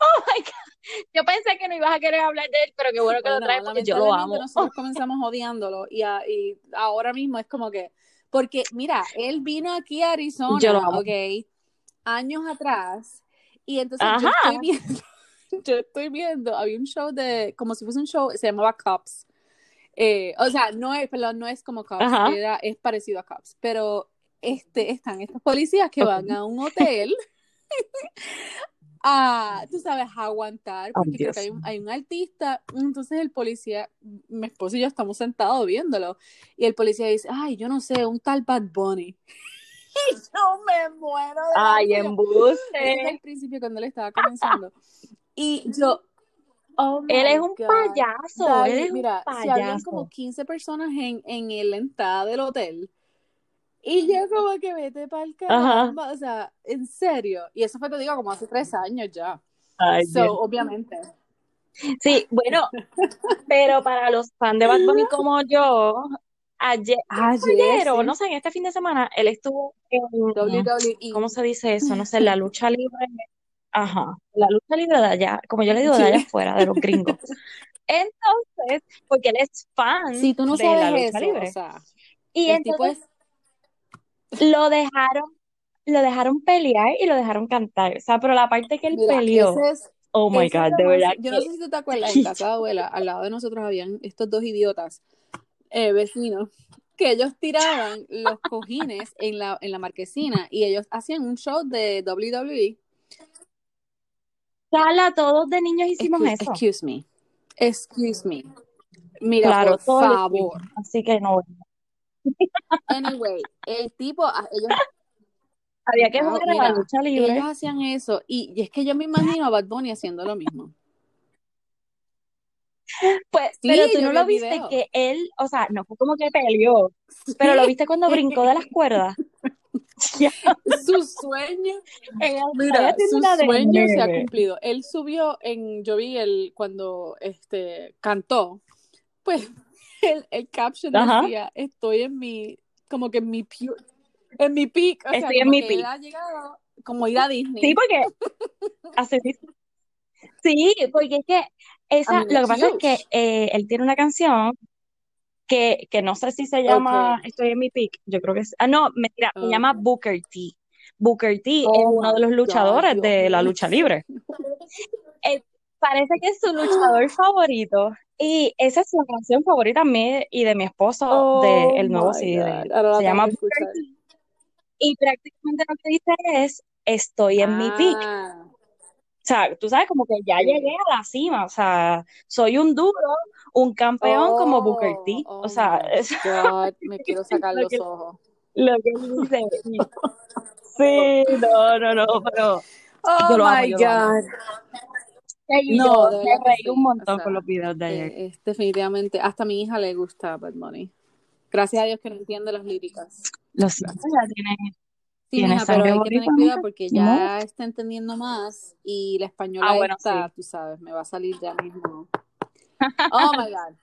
Oh my God. Yo pensé que no ibas a querer hablar de él, pero qué bueno que lo traes porque yo lo amo. nosotros comenzamos odiándolo y, a- y ahora mismo es como que, porque mira, él vino aquí a Arizona, Yo lo amo. ok, años atrás, y entonces yo estoy viendo, yo estoy viendo, había un show de, como si fuese un show, se llamaba Cops, Eh, o sea, no es, perdón, no es como Cops, era, es parecido a Cops, pero este, están estos policías que van a un hotel a, tú sabes, a aguantar, Oh, porque creo que hay un, hay un artista, entonces el policía, mi esposo y yo estamos sentados viéndolo, y el policía dice, ay, yo no sé, un tal Bad Bunny. Y yo me muero de Ay, embuste. el principio cuando él estaba comenzando. Y yo, oh Él es un God. payaso. Él es mira, un si habían como 15 personas en, en la entrada del hotel. Y yo como que vete para el caramba, o sea, en serio. Y eso fue, te digo, como hace tres años ya. Ay, so, Dios. obviamente. Sí, bueno, pero para los fans de Bad Bunny como yo, ayer, Ayer, sí. no sé, en este fin de semana, él estuvo en, WWE. ¿cómo se dice eso? No sé, la lucha libre, ajá, la lucha libre de allá, como yo le digo, de allá afuera, de los gringos. Entonces, porque él es fan Si tú no de la sabes lucha eso, libre. o sea, Y entonces es, lo dejaron, lo dejaron pelear y lo dejaron cantar. O sea, pero la parte que él mira, peleó, es, oh my God, de verdad yo no sé si tú te acuerdas, en casa de abuela, al lado de nosotros habían estos dos idiotas, eh, vecinos, que ellos tiraban los cojines en la, en la marquesina y ellos hacían un show de WWE. Sala, todos de niños hicimos Excuse, eso. excuse me. Excuse me. Mira, Claro, por favor. así que no. Anyway, el tipo, ah, ellos, Había que jugar a la mira, lucha libre. ellos hacían eso y, y es que yo me imagino a Bad Bunny haciendo lo mismo. Pues, Sí, pero tú no lo viste video. que él, o sea, no fue como que peleó, pero lo viste cuando brincó de las cuerdas. Su sueño, en mira, su sueño se ha cumplido. Él subió en, yo vi el, cuando este cantó, pues el, el caption Ajá. decía, estoy en mi, como que en mi, pu- en mi peak, o sea, Estoy en como mi peak. ha llegado como ir a Disney. Sí, porque dice. Sí, porque es que esa, lo que pasa es que eh, él tiene una canción que, que no sé si se llama Okay. Estoy en mi peak, yo creo que es, ah, no, mentira, se llama Okay. Booker T. Booker T es Oh uno de los luchadores Dios de la lucha libre. Eh, parece que es su luchador favorito y esa es su canción favorita mía y de mi esposo Oh del nuevo CD de. Ahora la Se llama Booker. T y prácticamente lo que dice es Estoy en mi peak. Ah, O sea, tú sabes, como que ya llegué a la cima, o sea, soy un duro, un campeón como Booker Oh, T. oh O sea, my es God. Me quiero sacar lo los que, ojos. lo que dice. Sí, no, no, no, pero Oh yo my amo. God. No, me reí un sí. O montón con los sea, videos de ayer. eh, es definitivamente, hasta a mi hija le gusta Bad Bunny. Gracias a Dios que no entiende las líricas. Lo siento, ya tiene, Sí, tiene mija, pero hay que tener cuidado porque ya está entendiendo más y la Ah, española bueno, esta, sí. tú sabes, me va a salir ya mismo. Oh my God.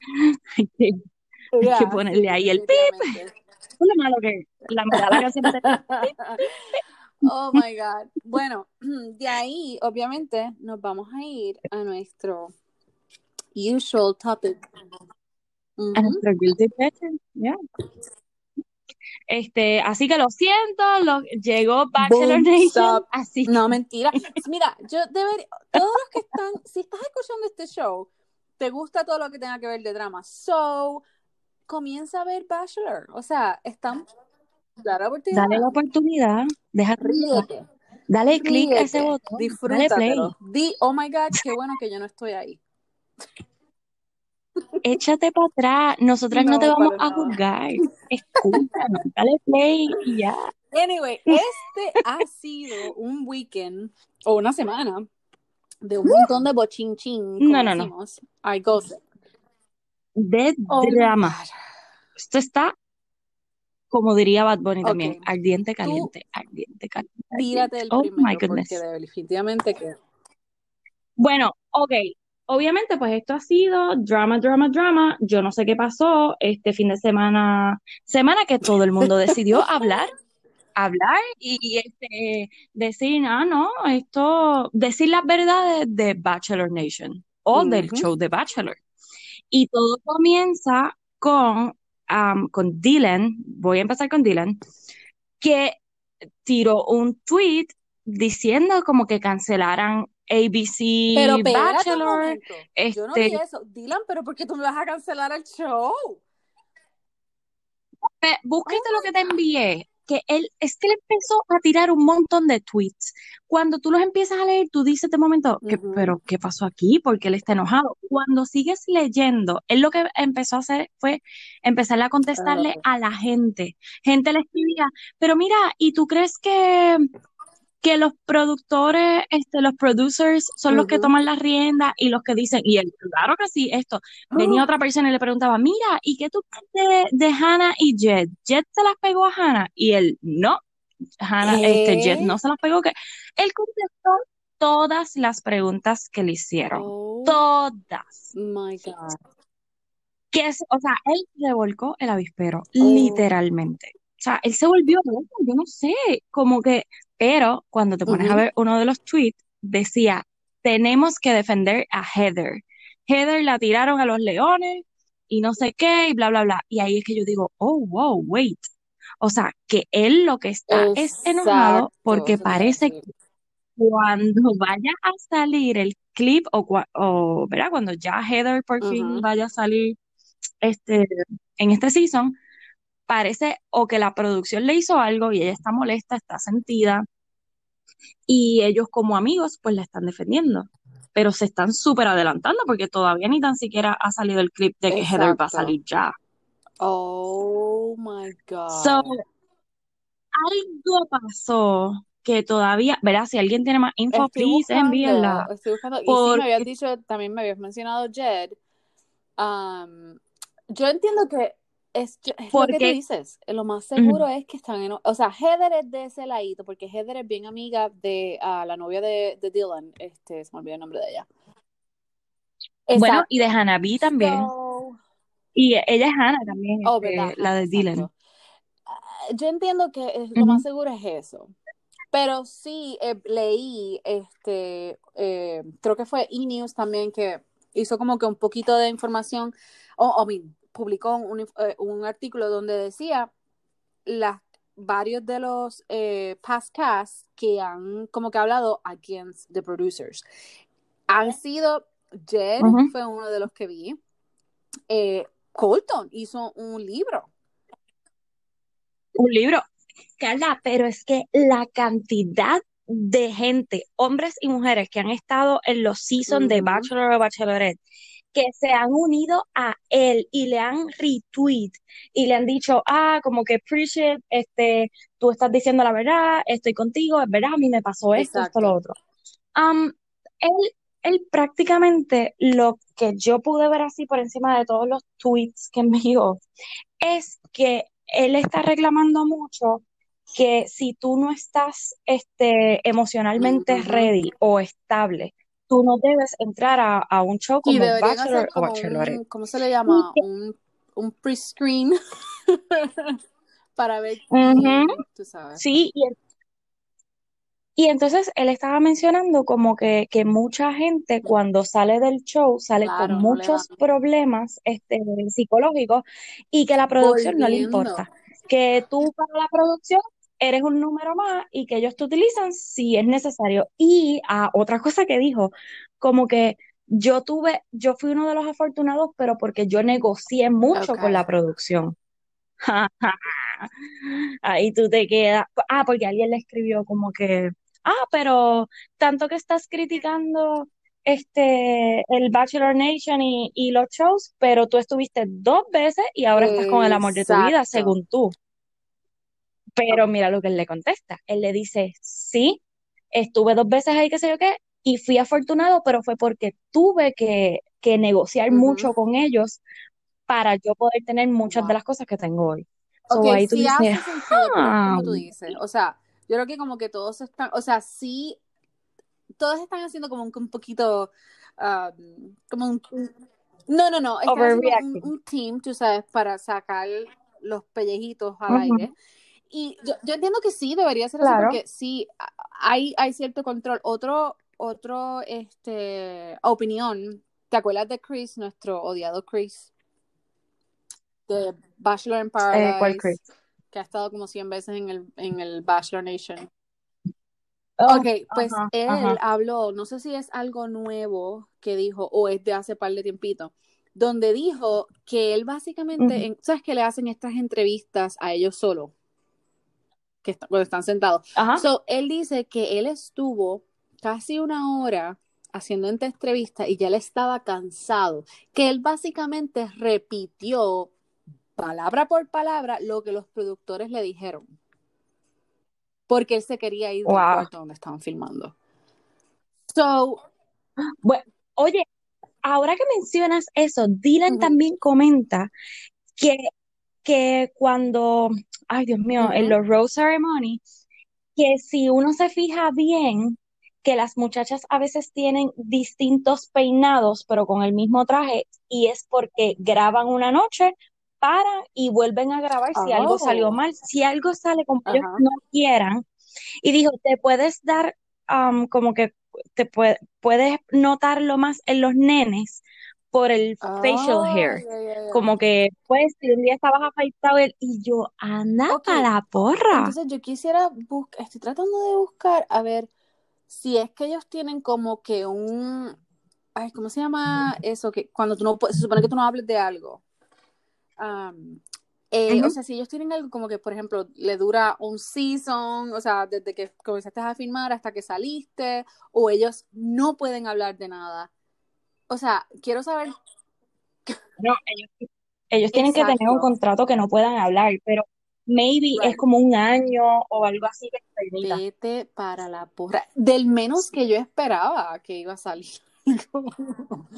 Hay que, hay que ponerle ahí el pip. lo malo que la canción es de Oh my God. Bueno, de ahí, obviamente, nos vamos a ir a nuestro usual topic. a nuestro guilty pleasure. Yeah. Este, así que lo siento, lo, llegó Bachelor Boom, Nation, stop. así No, mentira. Mira, yo debería, todos los que están, si estás escuchando este show, te gusta todo lo que tenga que ver de drama. So, comienza a ver Bachelor. O sea, están, claro, oportunidad. dale la oportunidad, llevar. Ríete, dale clic a ese botón, dale disfrútatelo. Di, oh my God, qué bueno que yo no estoy ahí. Échate para atrás, nosotras no te vamos a juzgar, escúchanos, dale play y ya. Anyway, este ha sido un weekend o una semana de un montón de bochinchín, como No, no, no. I gossip. de Oh my drama. Esto está, como diría Bad Bunny también, ardiente, tú caliente, ardiente, caliente, tírate el Oh my primero porque goodness. definitivamente que... Bueno, ok, obviamente, pues esto ha sido drama, drama, drama. Yo no sé qué pasó este fin de semana, semana que todo el mundo decidió hablar, hablar y, este, decir, ah, no, esto, decir las verdades de Bachelor Nation o del show de Bachelor. Y todo comienza con, um, con Dylan, voy a empezar con Dylan, que tiró un tweet diciendo como que cancelaran ABC Pero Bachelor. momento. Yo no vi Este, eso. Dylan, pero ¿por qué tú me vas a cancelar el show? Oh lo que te envié, que él, es que él empezó a tirar un montón de tweets. Cuando tú los empiezas a leer, tú dices de momento, ¿qué- Ujú. pero ¿qué pasó aquí? Porque él está enojado. Cuando sigues leyendo, él lo que empezó a hacer fue empezar a contestarle Ah, a la gente. Gente le escribía, pero mira, ¿y tú crees que, que los productores, este, los producers son los que toman las riendas y los que dicen, y él, claro que sí, esto. Venía otra persona y le preguntaba, mira, ¿y qué tú crees de, de Hannah y Jed? ¿Jed se las pegó a Hannah? Y él, no, Hannah, este, ¿Qué? no se las pegó. que Él contestó todas las preguntas que le hicieron. Oh Todas. my God. Que es, o sea, él revolcó el avispero, Oh. literalmente. O sea, él se volvió loco, yo no sé, como que, pero cuando te pones a ver uno de los tweets, decía, tenemos que defender a Heather. Heather la tiraron a los leones y no sé qué, y bla, bla, bla. Y ahí es que yo digo, oh, wow, wait. O sea, que él lo que está es enojado porque parece que cuando vaya a salir el clip o, o ¿verdad? Cuando ya Heather por fin vaya a salir este, en este season, parece o que la producción le hizo algo y ella está molesta, está sentida, y ellos como amigos pues la están defendiendo. Pero se están súper adelantando porque todavía ni tan siquiera ha salido el clip de que Heather va a salir ya. Oh my So, God. algo pasó que todavía, ¿verdad? Si alguien tiene más info, Estoy please envíenla. buscando, estoy buscando, y sí me habías dicho, también me habías mencionado Jed. Um, yo entiendo que es, es lo que tú porque, dices. Lo más seguro es que están en. O sea, Heather es de ese ladito, porque Heather es bien amiga de la novia de, de Dylan. Este, se me olvidó el nombre de ella. bueno, y de. Hanabi también. So, Y ella es Hannah también, oh, este, ¿verdad? la de Dylan. exacto. Ah, Yo entiendo que es- lo más seguro es eso. Pero sí eh, leí, este, eh, creo que fue E-News también que hizo como que un poquito de información, o o, I mean, publicó un, eh, un artículo donde decía las varios de los eh, past casts que han como que hablado against the producers han sido Jed Ujú. fue uno de los que vi eh, Colton hizo un libro Un libro. Carla, pero es que la cantidad de gente, hombres y mujeres que han estado en los seasons de. Bachelor o Bachelorette, que se han unido a él y le han retweet y le han dicho, ah, como que appreciate, este, tú estás diciendo la verdad, estoy contigo, es verdad, a mí me pasó esto, esto, lo exacto otro. Am, él, él prácticamente lo que yo pude ver así por encima de todos los tweets que envió es que él está reclamando mucho que si tú no estás este, emocionalmente ready o estable, tú no debes entrar a, a un show como Bachelor o Bachelorette. un ¿cómo se le llama? un, un pre-screen para ver tú sabes Sí, y, y entonces él estaba mencionando como que, que mucha gente cuando sale del show sale con claro muchos problemas este, psicológicos y que la producción no le importa. Que tú para la producción eres un número más y que ellos te utilizan si es necesario. Y ah, otra cosa que dijo, como que yo tuve, yo fui uno de los afortunados, pero porque yo negocié mucho con la producción. Ahí tú te quedas. Ah, porque alguien le escribió como que, ah, pero tanto que estás criticando este el Bachelor Nation y, y los shows, pero tú estuviste dos veces y ahora estás con el amor de tu vida, según tú. Pero mira lo que él le contesta. Él le dice, sí, estuve dos veces ahí, qué sé yo qué, y fui afortunado, pero fue porque tuve que, que negociar mucho con ellos para yo poder tener muchas de las cosas que tengo hoy. So Ok, ahí tú sí dices, hace sentido, ah, como tú dices. O sea, yo creo que como que todos están, o sea, sí, todos están haciendo como un, un poquito um, como un, no, no, no, están haciendo un, un, team, tú sabes, para sacar los pellejitos al aire. Y yo, yo, entiendo que sí, debería ser así, porque sí, hay, hay cierto control. Otro, otro, este, opinión, ¿te acuerdas de Chris, nuestro odiado Chris? De Bachelor in Paradise. ¿Cuál Chris? Que ha estado como 100 veces en el, en el Bachelor Nation. Oh, ok, pues él habló, no sé si es algo nuevo que dijo o es de hace par de tiempito, donde dijo que él básicamente, ¿sabes que le hacen estas entrevistas a ellos solo? Que cuando están sentados. So, él dice que él estuvo casi una hora haciendo esta entrevista y ya le estaba cansado, que él básicamente repitió palabra por palabra lo que los productores le dijeron porque él se quería ir del cuarto donde estaban filmando. So, bueno, oye, ahora que mencionas eso, Dylan también comenta que, que cuando, ay Dios mío, en los Rose Ceremony, que si uno se fija bien, que las muchachas a veces tienen distintos peinados, pero con el mismo traje, y es porque graban una noche, paran y vuelven a grabar si algo salió oh. mal, si algo sale como ellos no quieran. Y dijo, te puedes dar como que te puedes notarlo más en los nenes por el facial oh, hair. Como que, pues, si un día estabas afeitado y yo, anda para la porra. Entonces yo quisiera buscar, estoy tratando de buscar, a ver, si es que ellos tienen como que un, ay, ¿cómo se llama eso? Que cuando tú no, se supone que tú no hables de algo. Eh, o sea, si ellos tienen algo como que, por ejemplo, le dura un season, o sea, desde que comenzaste a filmar hasta que saliste, o ellos no pueden hablar de nada. O sea, quiero saber. No, ellos, tienen que tener un contrato que no puedan hablar, pero maybe es como un año o algo así que se Vete para la porra. Del menos que yo esperaba que iba a salir.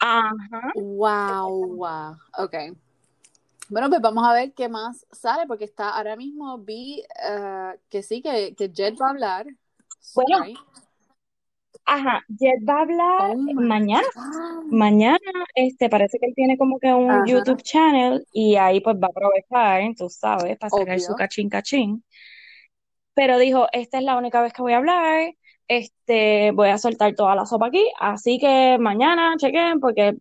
Ajá. Wow, wow. Ok. Bueno, pues vamos a ver qué más sale, porque está ahora mismo vi eh, que sí, que, que Jet va a hablar. Bueno, ajá, Jet va a hablar oh mañana. Mañana, este, parece que él tiene como que un YouTube channel y ahí pues va a aprovechar, tú sabes, para sacar su cachín cachín. Pero dijo, esta es la única vez que voy a hablar, este, voy a soltar toda la sopa aquí, así que mañana chequen porque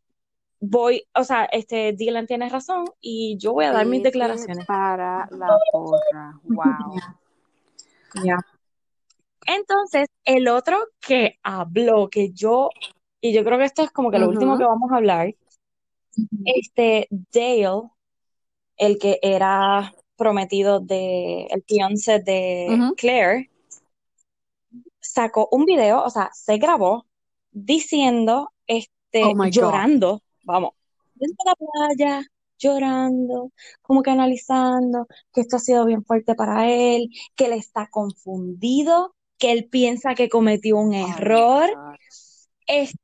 voy, o sea, este Dylan tiene razón y yo voy a dar mis declaraciones. Para la porra, wow. Ya. Entonces, el otro que habló, que yo, y yo creo que esto es como que lo último que vamos a hablar, este Dale, el que era prometido de, el fiance de Claire, sacó un video, o sea, se grabó diciendo, este, oh llorando vamos, en la playa, llorando, como que analizando que esto ha sido bien fuerte para él, que él está confundido, que él piensa que cometió un error. este,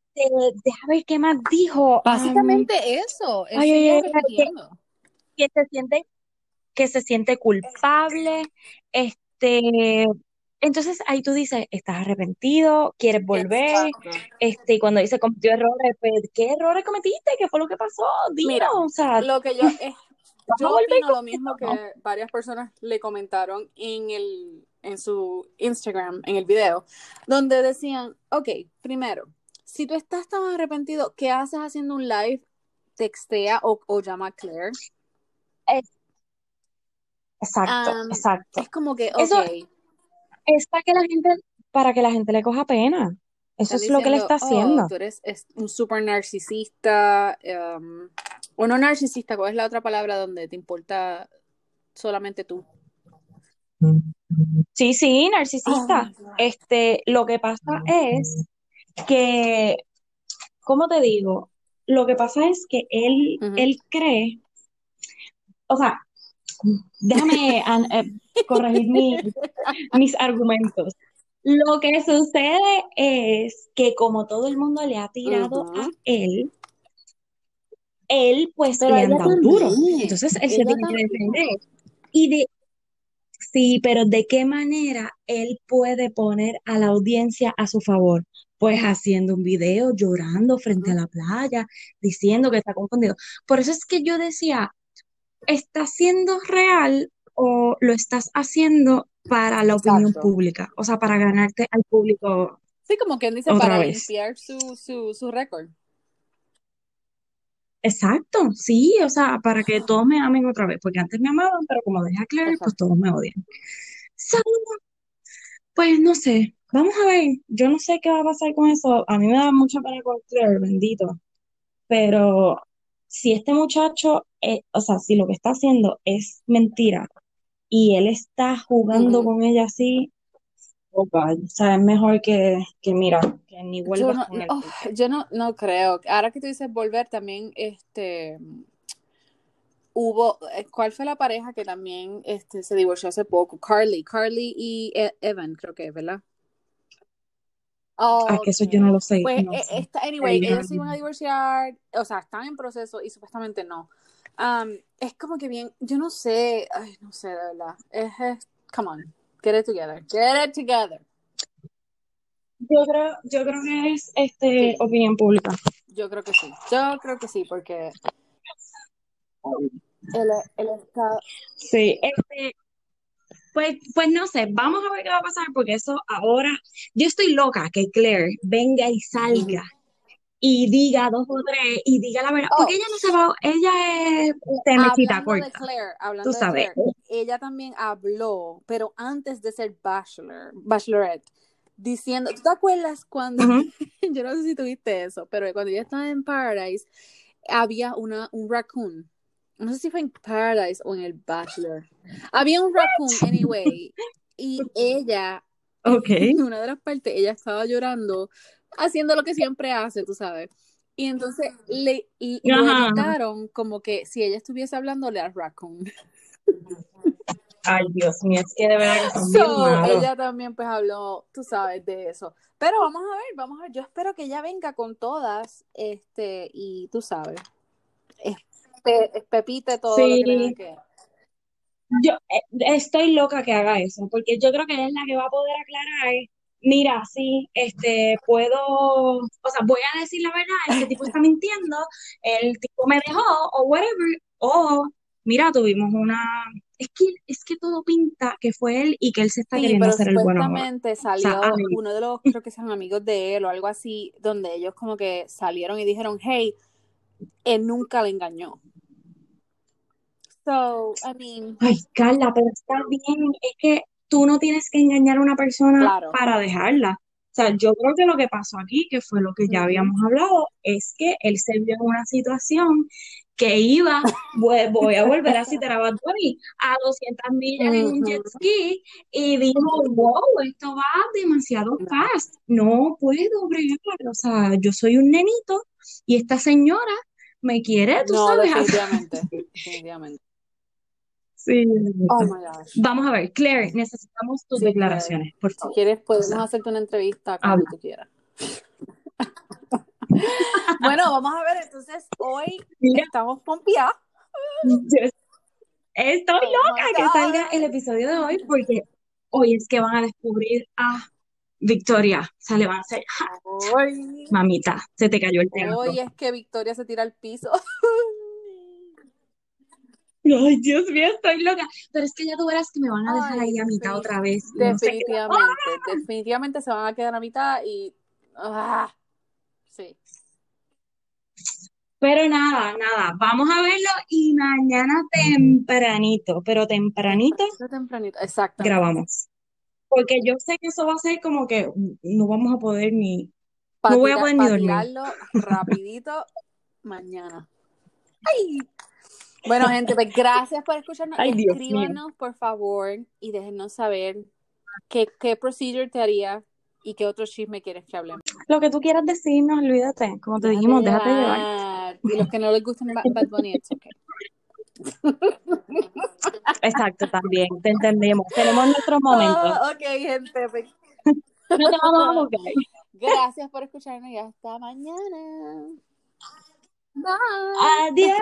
déjame ver qué más dijo. Básicamente eso, que, que, se siente, que se siente culpable, este, entonces ahí tú dices, estás arrepentido, quieres volver, este, y cuando dice cometió errores, pues, ¿qué errores cometiste? ¿Qué fue lo que pasó? Dilo, o sea, lo que yo es, yo opino lo mismo que varias personas le comentaron en el, en su Instagram, en el video, donde decían, ok, primero, si tú estás tan arrepentido, ¿qué haces haciendo un live? Textea o, llama a Claire. exacto, exacto. Es como que, ok es para que la gente, para que la gente le coja pena. Eso es lo que le está oh, haciendo. tú eres un súper narcisista, um, o no narcisista, ¿cuál es la otra palabra donde te importa solamente tú? Sí, sí, narcisista. Oh este, lo que pasa es que, ¿cómo te digo? Lo que pasa es que él, él cree, o sea, déjame eh, corregir mis argumentos. Lo que sucede es que como todo el mundo le ha tirado a él, él pues le han dado duro. Entonces él se tiene que defender. Y de, sí, pero ¿de qué manera él puede poner a la audiencia a su favor? pues haciendo un video, llorando frente a la playa, diciendo que está confundido. Por eso es que yo decía, ¿estás siendo real o lo estás haciendo para la opinión pública? O sea, para ganarte al público Sí, como quien dice, para vez. limpiar su, su, su récord. Exacto, sí, o sea, para que todos me amen otra vez, porque antes me amaban, pero como dejé a Claire, pues todos me odian. So, pues no sé, vamos a ver, yo no sé qué va a pasar con eso, a mí me da mucha pena con Claire, bendito, pero si este muchacho, eh, o sea, si lo que está haciendo es mentira y él está jugando con ella así, oh God, o sea, es mejor que, que mira, que ni Yo vuelvas no, con él. oh, yo no, no creo. Ahora que tú dices volver, también, este, hubo, eh, ¿cuál fue la pareja que también, este, se divorció hace poco? Carly, Carly y E- Evan, creo que, ¿verdad? Ah, que eso yo no lo sé, Pues, no eh, sé. esta, anyway, yo ellos se iban a divorciar, o sea, están en proceso y supuestamente no. Um, es como que bien, yo no sé, ay, no sé, de verdad. Es, es- come on, get it together, get it together. Yo creo, yo creo que es este Sí. opinión pública. Yo creo que sí, yo creo que sí, porque el, el estado, Sí, este, pues, pues no sé, vamos a ver qué va a pasar, porque eso ahora, yo estoy loca que Claire venga y salga y diga dos o tres y diga la verdad, porque Oh. ella no se va, ella es de corta, Claire, hablando tú de sabes. Claire, ella también habló, pero antes de ser bachelor, bachelorette, diciendo, ¿tú te acuerdas cuando, yo no sé si tuviste eso, pero cuando ella estaba en Paradise, había una, un raccoon, no sé si fue en Paradise o en el Bachelor, había un raccoon, anyway, y ella, Ok. en una de las partes, ella estaba llorando, haciendo lo que siempre hace, tú sabes. Y entonces le, y lo Ajá. editaron como que si ella estuviese hablándole al raccoon. Ay, Dios mío, es que de verdad que son bien So, ella también pues habló, tú sabes, de eso. Pero vamos a ver, vamos a ver. Yo espero que ella venga con todas, este, y tú sabes, es pe- es pepite todo lo que que. yo eh, estoy loca que haga eso, porque yo creo que ella es la que va a poder aclarar, mira, sí, este, puedo, o sea, voy a decir la verdad, este tipo está mintiendo, el tipo me dejó, o whatever, o mira, tuvimos una, es que, es que todo pinta que fue él y que él se está Sí, queriendo pero hacer el bueno supuestamente O sea, salió uno de los, creo que son amigos de él o algo así, donde ellos como que salieron y dijeron, hey, él nunca le engañó. So, I mean, ay, Carla, pero está bien, es que tú no tienes que engañar a una persona claro. para dejarla. O sea, yo creo que lo que pasó aquí, que fue lo que ya habíamos hablado, es que él se vio en una situación que iba, voy, voy a volver a citar a Bad Bunny, a 200 millas en un jet ski y dijo, wow, esto va demasiado fast, no puedo bregar, o sea, yo soy un nenito y esta señora me quiere, tú No, sabes, definitivamente, definitivamente. Sí. Oh my gosh. Vamos a ver, Claire, necesitamos tus Sí, declaraciones, por Si favor. quieres, O podemos sea, hacerte una entrevista cuando habla. tú quieras. Bueno, vamos a ver, entonces hoy Mira, estamos pompeados. yo estoy Oh loca que salga el episodio de hoy porque hoy es que van a descubrir a Victoria. O sea, le van a hacer, "Ja, Hoy, mamita, se te cayó el teatro. hoy es que Victoria se tira al piso. Ay, Dios mío, estoy loca. Pero es que ya tú verás que me van a dejar Ay, ahí a mitad otra vez. no definitivamente, definitivamente se van a quedar a mitad y... ah, sí. Pero nada, nada, vamos a verlo y mañana tempranito, pero tempranito Tempranito, tempranito, exactamente. grabamos. Porque yo sé que eso va a ser como que no vamos a poder ni, no voy a poder ni dormir. rapidito mañana. Ay. Bueno, gente, pues gracias por escucharnos. Ay. Escríbanos, por favor, y déjenos saber qué, qué procedure te haría y qué otro chisme quieres que hablemos. Lo que tú quieras decirnos, olvídate. Como te dijimos, déjate llevar. Y los que no les gustan Ba- Bad Bunny, it's okay. Exacto, también, te entendemos. Tenemos nuestros momentos. Ah, ok, gente. pues, No te vamos a juzgar. gracias por escucharnos y hasta mañana. Bye. Adiós.